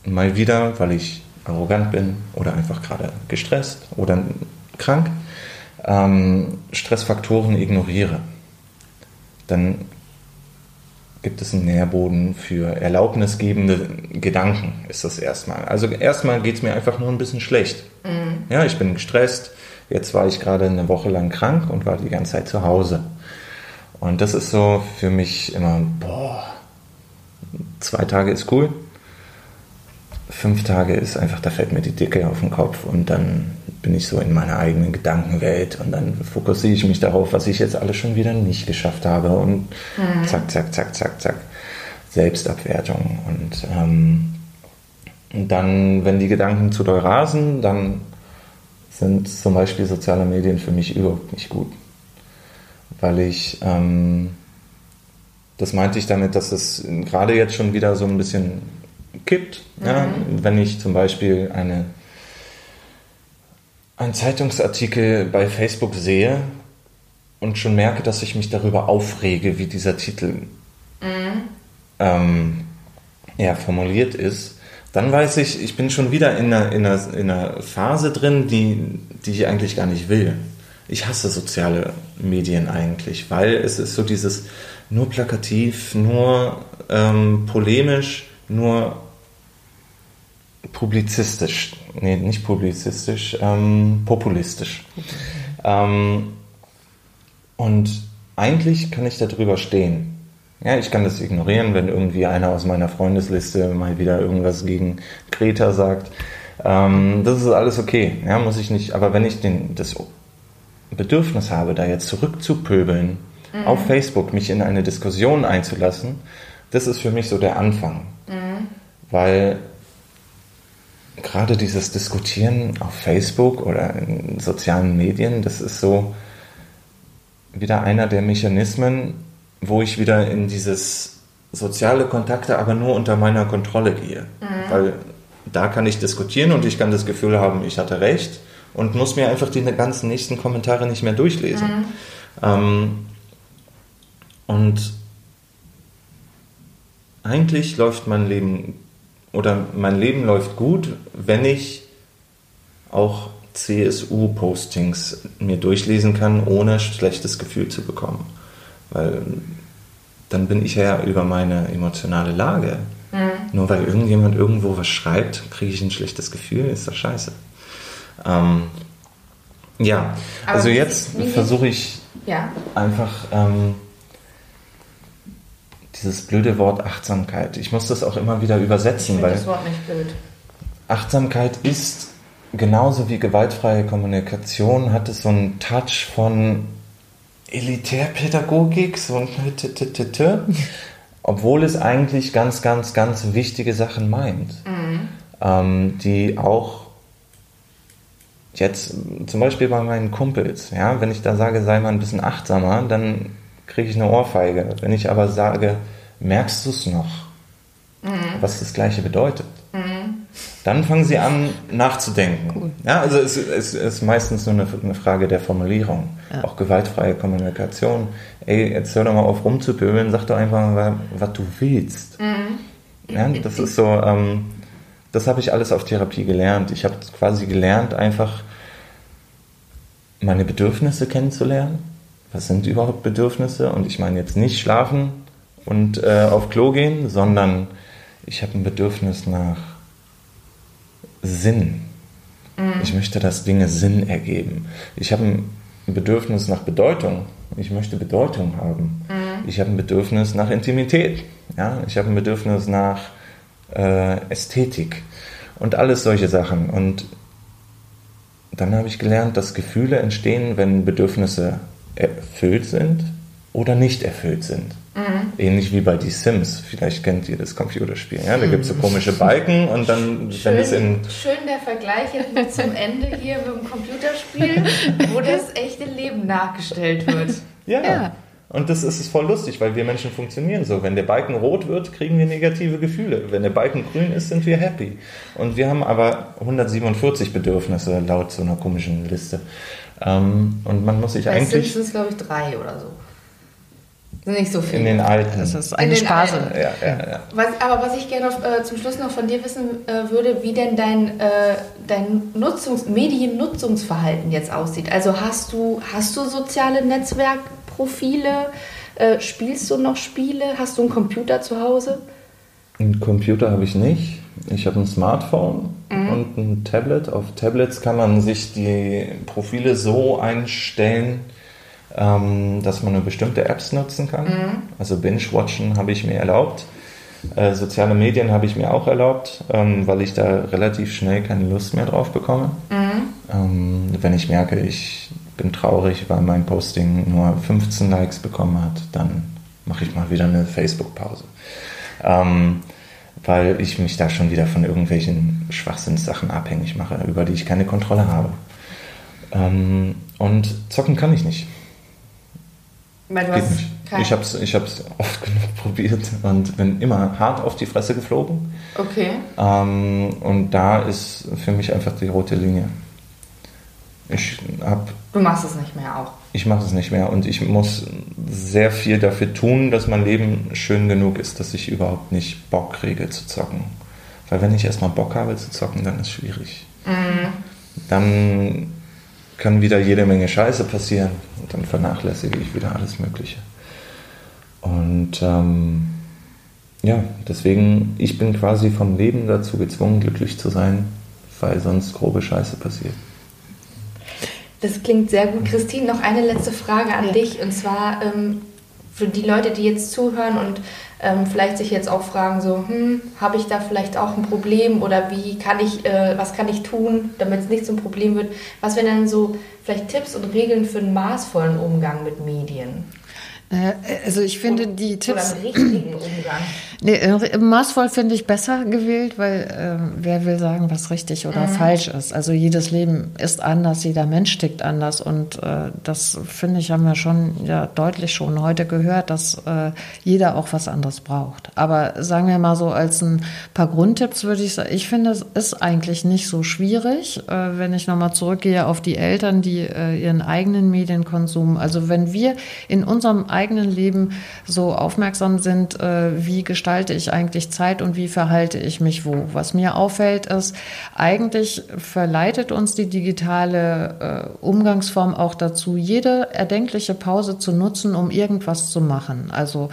mal wieder, weil ich arrogant bin oder einfach gerade gestresst oder krank, ähm, Stressfaktoren ignoriere, dann gibt es einen Nährboden für erlaubnisgebende Gedanken, ist das erstmal. Also erstmal geht es mir einfach nur ein bisschen schlecht. Mhm. Ja, ich bin gestresst. Jetzt war ich gerade eine Woche lang krank und war die ganze Zeit zu Hause. Und das ist so für mich immer, boah, zwei Tage ist cool. Fünf Tage ist einfach, da fällt mir die Dicke auf den Kopf und dann bin ich so in meiner eigenen Gedankenwelt und dann fokussiere ich mich darauf, was ich jetzt alles schon wieder nicht geschafft habe und mhm. zack, zack, zack, zack, zack. Selbstabwertung. Und, ähm, und dann, wenn die Gedanken zu doll rasen, dann sind zum Beispiel soziale Medien für mich überhaupt nicht gut weil ich, ähm, das meinte ich damit, dass es gerade jetzt schon wieder so ein bisschen kippt. Mhm. Ja? Wenn ich zum Beispiel eine, einen Zeitungsartikel bei Facebook sehe und schon merke, dass ich mich darüber aufrege, wie dieser Titel mhm. ähm, ja, formuliert ist, dann weiß ich, ich bin schon wieder in einer, in einer, in einer Phase drin, die, die ich eigentlich gar nicht will ich hasse soziale Medien eigentlich, weil es ist so dieses nur plakativ, nur ähm, polemisch, nur publizistisch, nee, nicht publizistisch, ähm, populistisch. Ähm, und eigentlich kann ich darüber stehen. Ja, ich kann das ignorieren, wenn irgendwie einer aus meiner Freundesliste mal wieder irgendwas gegen Greta sagt. Ähm, das ist alles okay, ja, muss ich nicht. Aber wenn ich den, das Bedürfnis habe, da jetzt zurückzupöbeln, mhm. auf Facebook mich in eine Diskussion einzulassen, das ist für mich so der Anfang. Mhm. Weil gerade dieses Diskutieren auf Facebook oder in sozialen Medien, das ist so wieder einer der Mechanismen, wo ich wieder in dieses soziale Kontakte aber nur unter meiner Kontrolle gehe. Mhm. Weil da kann ich diskutieren und ich kann das Gefühl haben, ich hatte recht und muss mir einfach die ganzen nächsten Kommentare nicht mehr durchlesen. Mhm. Ähm, und eigentlich läuft mein Leben oder mein Leben läuft gut, wenn ich auch CSU-Postings mir durchlesen kann, ohne schlechtes Gefühl zu bekommen. Weil dann bin ich ja über meine emotionale Lage. Mhm. Nur weil irgendjemand irgendwo was schreibt, kriege ich ein schlechtes Gefühl, ist das scheiße. Ähm, ja, Aber also jetzt versuche ich ja. einfach ähm, dieses blöde Wort Achtsamkeit. Ich muss das auch immer wieder übersetzen, ich weil das Wort nicht blöd. Achtsamkeit ist genauso wie gewaltfreie Kommunikation hat es so einen Touch von Elitärpädagogik, so ein obwohl es eigentlich ganz, ganz, ganz wichtige Sachen meint, mhm. ähm, die auch Jetzt zum Beispiel bei meinen Kumpels, ja, wenn ich da sage, sei mal ein bisschen achtsamer, dann kriege ich eine Ohrfeige. Wenn ich aber sage, merkst du es noch? Mhm. was das Gleiche bedeutet. Dann fangen sie an nachzudenken. Cool. Ja, also es, es, ist meistens nur eine, eine Frage der Formulierung. Ja. Auch gewaltfreie Kommunikation. Ey, jetzt hör doch mal auf rumzupöbeln, sag doch einfach mal, was du willst. Mhm. Ja, das ist so, ähm, das habe ich alles auf Therapie gelernt. Ich habe quasi gelernt, einfach meine Bedürfnisse kennenzulernen. Was sind überhaupt Bedürfnisse? Und ich meine jetzt nicht schlafen und äh, auf Klo gehen, sondern ich habe ein Bedürfnis nach Sinn. Mhm. Ich möchte, dass Dinge Sinn ergeben. Ich habe ein Bedürfnis nach Bedeutung. Ich möchte Bedeutung haben. Mhm. Ich habe ein Bedürfnis nach Intimität. Ja? Ich habe ein Bedürfnis nach äh, Ästhetik und alles solche Sachen. Und dann habe ich gelernt, dass Gefühle entstehen, wenn Bedürfnisse erfüllt sind oder nicht erfüllt sind. Mhm. Ähnlich wie bei Die Sims. Vielleicht kennt ihr das Computerspiel. Ja? Da gibt es so komische Balken und dann, schön, wenn es in. Schön der Vergleich jetzt zum Ende hier mit dem Computerspiel, wo das echte Leben nachgestellt wird. ja. ja. Und das ist voll lustig, weil wir Menschen funktionieren so. Wenn der Balken rot wird, kriegen wir negative Gefühle. Wenn der Balken grün ist, sind wir happy. Und wir haben aber 147 Bedürfnisse laut so einer komischen Liste. Ähm, und man muss sich Bei eigentlich. Sims sind es, glaube ich, drei oder so. Nicht so viel. In den alten. Das ist eine Spaß. Ja, ja, ja. Was, aber was ich gerne äh, zum Schluss noch von dir wissen äh, würde, wie denn dein, äh, dein Nutzungs Mediennutzungsverhalten jetzt aussieht. Also hast du, hast du soziale Netzwerkprofile? Äh, spielst du noch Spiele? Hast du einen Computer zu Hause? Einen Computer habe ich nicht. Ich habe ein Smartphone mhm. und ein Tablet. Auf Tablets kann man sich die Profile so einstellen, ähm, dass man nur bestimmte Apps nutzen kann. Mhm. Also Binge-Watchen habe ich mir erlaubt. Äh, soziale Medien habe ich mir auch erlaubt, ähm, weil ich da relativ schnell keine Lust mehr drauf bekomme. Mhm. Ähm, wenn ich merke, ich bin traurig, weil mein Posting nur 15 Likes bekommen hat, dann mache ich mal wieder eine Facebook-Pause. Ähm, weil ich mich da schon wieder von irgendwelchen Schwachsinnssachen abhängig mache, über die ich keine Kontrolle habe. Ähm, und zocken kann ich nicht. Weil du Geht hast nicht. Ich habe es ich hab's oft genug probiert und bin immer hart auf die Fresse geflogen. Okay. Ähm, und da ist für mich einfach die rote Linie. Ich hab, du machst es nicht mehr auch. Ich mache es nicht mehr und ich muss sehr viel dafür tun, dass mein Leben schön genug ist, dass ich überhaupt nicht Bock kriege zu zocken. Weil wenn ich erstmal Bock habe zu zocken, dann ist es schwierig. Mhm. Dann kann wieder jede Menge Scheiße passieren und dann vernachlässige ich wieder alles Mögliche. Und ähm, ja, deswegen, ich bin quasi vom Leben dazu gezwungen, glücklich zu sein, weil sonst grobe Scheiße passiert. Das klingt sehr gut. Christine, noch eine letzte Frage an ja. dich. Und zwar ähm, für die Leute, die jetzt zuhören und ähm, vielleicht sich jetzt auch fragen, so, hm, habe ich da vielleicht auch ein Problem oder wie kann ich, äh, was kann ich tun, damit es nicht zum Problem wird? Was wären dann so vielleicht Tipps und Regeln für einen maßvollen Umgang mit Medien? Äh, also ich finde die Tipps. Oder einen richtigen Umgang. Nee, maßvoll finde ich besser gewählt, weil äh, wer will sagen, was richtig oder mhm. falsch ist. Also jedes Leben ist anders, jeder Mensch tickt anders und äh, das finde ich haben wir schon ja deutlich schon heute gehört, dass äh, jeder auch was anderes braucht. Aber sagen wir mal so als ein paar Grundtipps würde ich sagen, ich finde es ist eigentlich nicht so schwierig, äh, wenn ich nochmal zurückgehe auf die Eltern, die äh, ihren eigenen Medienkonsum, also wenn wir in unserem eigenen Leben so aufmerksam sind, äh, wie gestalte ich eigentlich Zeit und wie verhalte ich mich wo. Was mir auffällt, ist, eigentlich verleitet uns die digitale äh, Umgangsform auch dazu, jede erdenkliche Pause zu nutzen, um irgendwas zu machen. Also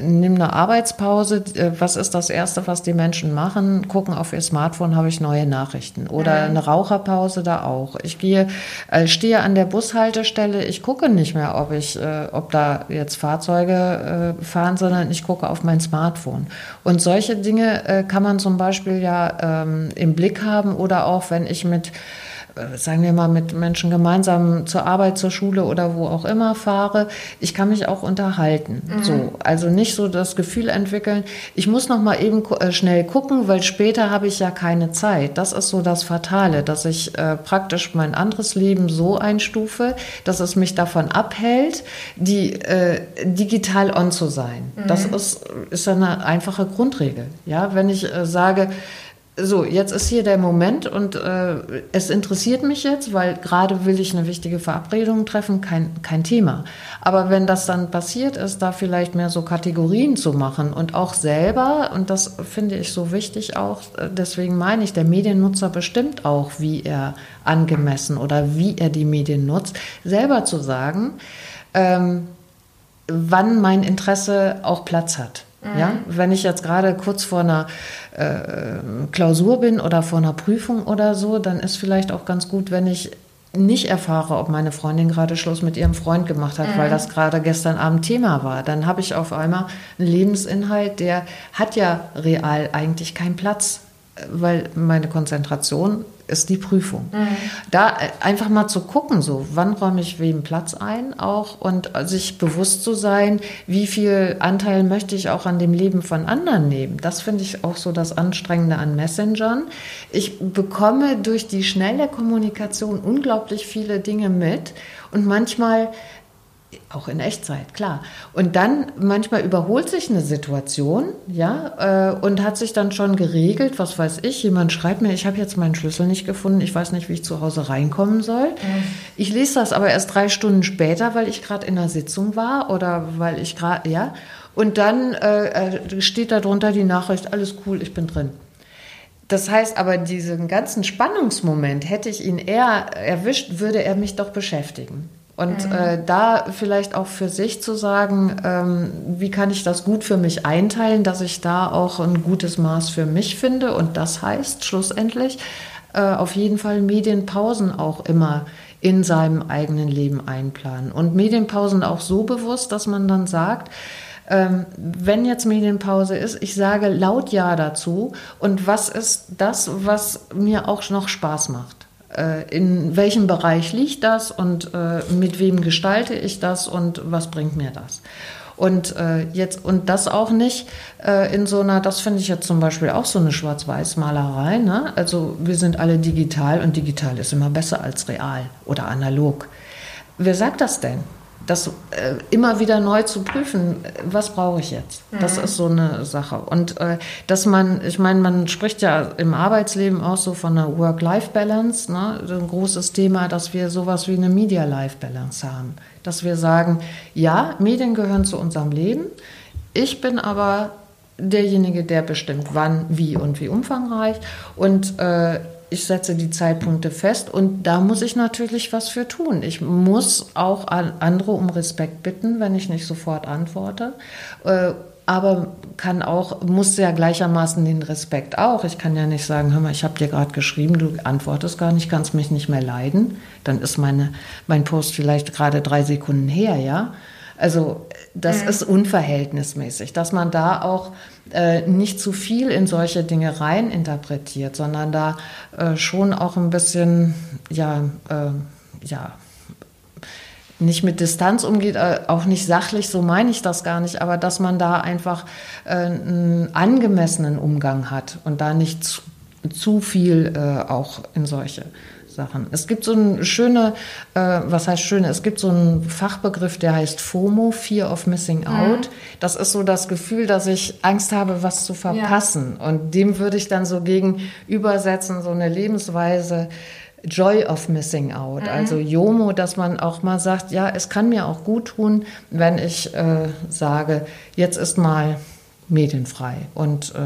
nimm eine Arbeitspause. Äh, was ist das Erste, was die Menschen machen? Gucken auf ihr Smartphone, habe ich neue Nachrichten. Oder eine Raucherpause da auch. Ich gehe, äh, stehe an der Bushaltestelle. Ich gucke nicht mehr, ob ich, äh, ob da jetzt Fahrzeuge fahren, sondern ich gucke auf mein Smartphone. Und solche Dinge kann man zum Beispiel ja ähm, im Blick haben oder auch, wenn ich mit sagen wir mal, mit Menschen gemeinsam zur Arbeit, zur Schule oder wo auch immer fahre, ich kann mich auch unterhalten. Mhm. So, also nicht so das Gefühl entwickeln, ich muss noch mal eben äh, schnell gucken, weil später habe ich ja keine Zeit. Das ist so das Fatale, dass ich äh, praktisch mein anderes Leben so einstufe, dass es mich davon abhält, die äh, digital on zu sein. Mhm. Das ist, ist eine einfache Grundregel. Ja, wenn ich äh, sage, so, jetzt ist hier der Moment und äh, es interessiert mich jetzt, weil gerade will ich eine wichtige Verabredung treffen, kein, kein Thema. Aber wenn das dann passiert ist, da vielleicht mehr so Kategorien zu machen und auch selber, und das finde ich so wichtig auch, äh, deswegen meine ich, der Mediennutzer bestimmt auch, wie er angemessen oder wie er die Medien nutzt, selber zu sagen, ähm, wann mein Interesse auch Platz hat. Mhm. Ja, wenn ich jetzt gerade kurz vor einer äh, Klausur bin oder vor einer Prüfung oder so, dann ist vielleicht auch ganz gut, wenn ich nicht erfahre, ob meine Freundin gerade Schluss mit ihrem Freund gemacht hat, mhm. weil das gerade gestern Abend Thema war. Dann habe ich auf einmal einen Lebensinhalt, der hat ja real eigentlich keinen Platz, weil meine Konzentration ist die Prüfung. Mhm. Da äh, einfach mal zu gucken, so, wann räume ich wem Platz ein auch und sich bewusst zu sein, wie viel Anteil möchte ich auch an dem Leben von anderen nehmen. Das finde ich auch so das Anstrengende an Messengern. Ich bekomme durch die schnelle Kommunikation unglaublich viele Dinge mit und manchmal auch in Echtzeit, klar. Und dann manchmal überholt sich eine Situation, ja, äh, und hat sich dann schon geregelt, was weiß ich, jemand schreibt mir, ich habe jetzt meinen Schlüssel nicht gefunden, ich weiß nicht, wie ich zu Hause reinkommen soll. Mhm. Ich lese das aber erst drei Stunden später, weil ich gerade in einer Sitzung war oder weil ich gerade, ja, und dann äh, äh steht da drunter die Nachricht, alles cool, ich bin drin. Das heißt aber, diesen ganzen Spannungsmoment hätte ich ihn eher erwischt, würde er mich doch beschäftigen. Und mhm. äh, da vielleicht auch für sich zu sagen, ähm, wie kann ich das gut für mich einteilen, dass ich da auch ein gutes Maß für mich finde. Und das heißt schlussendlich äh, auf jeden Fall Medienpausen auch immer in seinem eigenen Leben einplanen. Und Medienpausen auch so bewusst, dass man dann sagt, ähm, wenn jetzt Medienpause ist, ich sage laut Ja dazu. Und was ist das, was mir auch noch Spaß macht? Äh, in welchem Bereich liegt das und äh, mit wem gestalte ich das und was bringt mir das? Und äh, jetzt und das auch nicht in so einer, das finde ich jetzt zum Beispiel auch so eine Schwarz-Weiß-Malerei. Ne? Also wir sind alle digital und digital ist immer besser als real oder analog. Wer sagt das denn? Das äh, immer wieder neu zu prüfen, was brauche ich jetzt? Das mhm. ist so eine Sache. Und äh, dass man, ich meine, man spricht ja im Arbeitsleben auch so von einer Work-Life-Balance, ne? ein großes Thema, dass wir sowas wie eine Media-Life-Balance haben. Dass wir sagen, ja, Medien gehören zu unserem Leben. Ich bin aber derjenige, der bestimmt, wann, wie und wie umfangreich. Und äh, ich setze die Zeitpunkte fest und da muss ich natürlich was für tun. Ich muss auch andere um Respekt bitten, wenn ich nicht sofort antworte. Äh, aber kann auch, muss ja gleichermaßen den Respekt auch. Ich kann ja nicht sagen, hör mal, ich habe dir gerade geschrieben, du antwortest gar nicht, kannst mich nicht mehr leiden. Dann ist meine, mein Post vielleicht gerade drei Sekunden her, ja. Also das mhm. ist unverhältnismäßig, dass man da auch äh, nicht zu viel in solche Dinge rein interpretiert, sondern da äh, schon auch ein bisschen, ja, äh, ja, nicht mit Distanz umgeht, äh, auch nicht sachlich, so meine ich das gar nicht, aber dass man da einfach äh, einen angemessenen Umgang hat und da nicht zu, zu viel äh, auch in solche Sachen. Es gibt so ein schöne, äh, was heißt schöne, es gibt so einen Fachbegriff, der heißt FOMO, Fear of Missing mhm. Out. Mhm. Das ist so das Gefühl, dass ich Angst habe, was zu verpassen. Ja. Und dem würde ich dann so gegen übersetzen, so eine Lebensweise, Joy of Missing Out, mhm. also JOMO, dass man auch mal sagt, ja, es kann mir auch gut tun, wenn ich äh, sage, jetzt ist mal medienfrei und äh,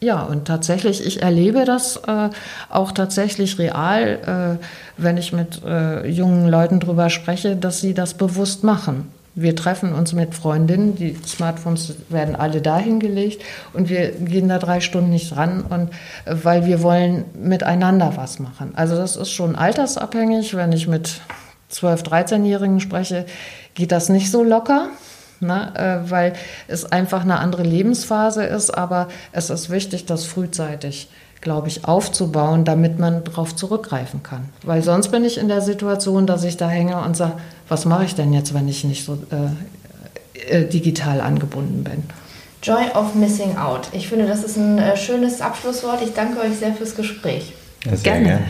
ja, und tatsächlich, ich erlebe das äh, auch tatsächlich real, äh, wenn ich mit äh, jungen Leuten darüber spreche, dass sie das bewusst machen. Wir treffen uns mit Freundinnen, die Smartphones werden alle dahingelegt und wir gehen da drei Stunden nicht ran, und, äh, weil wir wollen miteinander was machen. Also das ist schon altersabhängig. Wenn ich mit 12-, 13-Jährigen spreche, geht das nicht so locker ne? Äh, weil es einfach eine andere Lebensphase ist. Aber es ist wichtig, das frühzeitig glaube ich, aufzubauen, damit man darauf zurückgreifen kann. Weil sonst bin ich in der Situation, dass ich da hänge und sage, was mache ich denn jetzt, wenn ich nicht so äh, äh, digital angebunden bin? Joy of Missing Out. Ich finde, das ist ein äh, schönes Abschlusswort. Ich danke euch sehr fürs Gespräch. Sehr Gerne. gerne.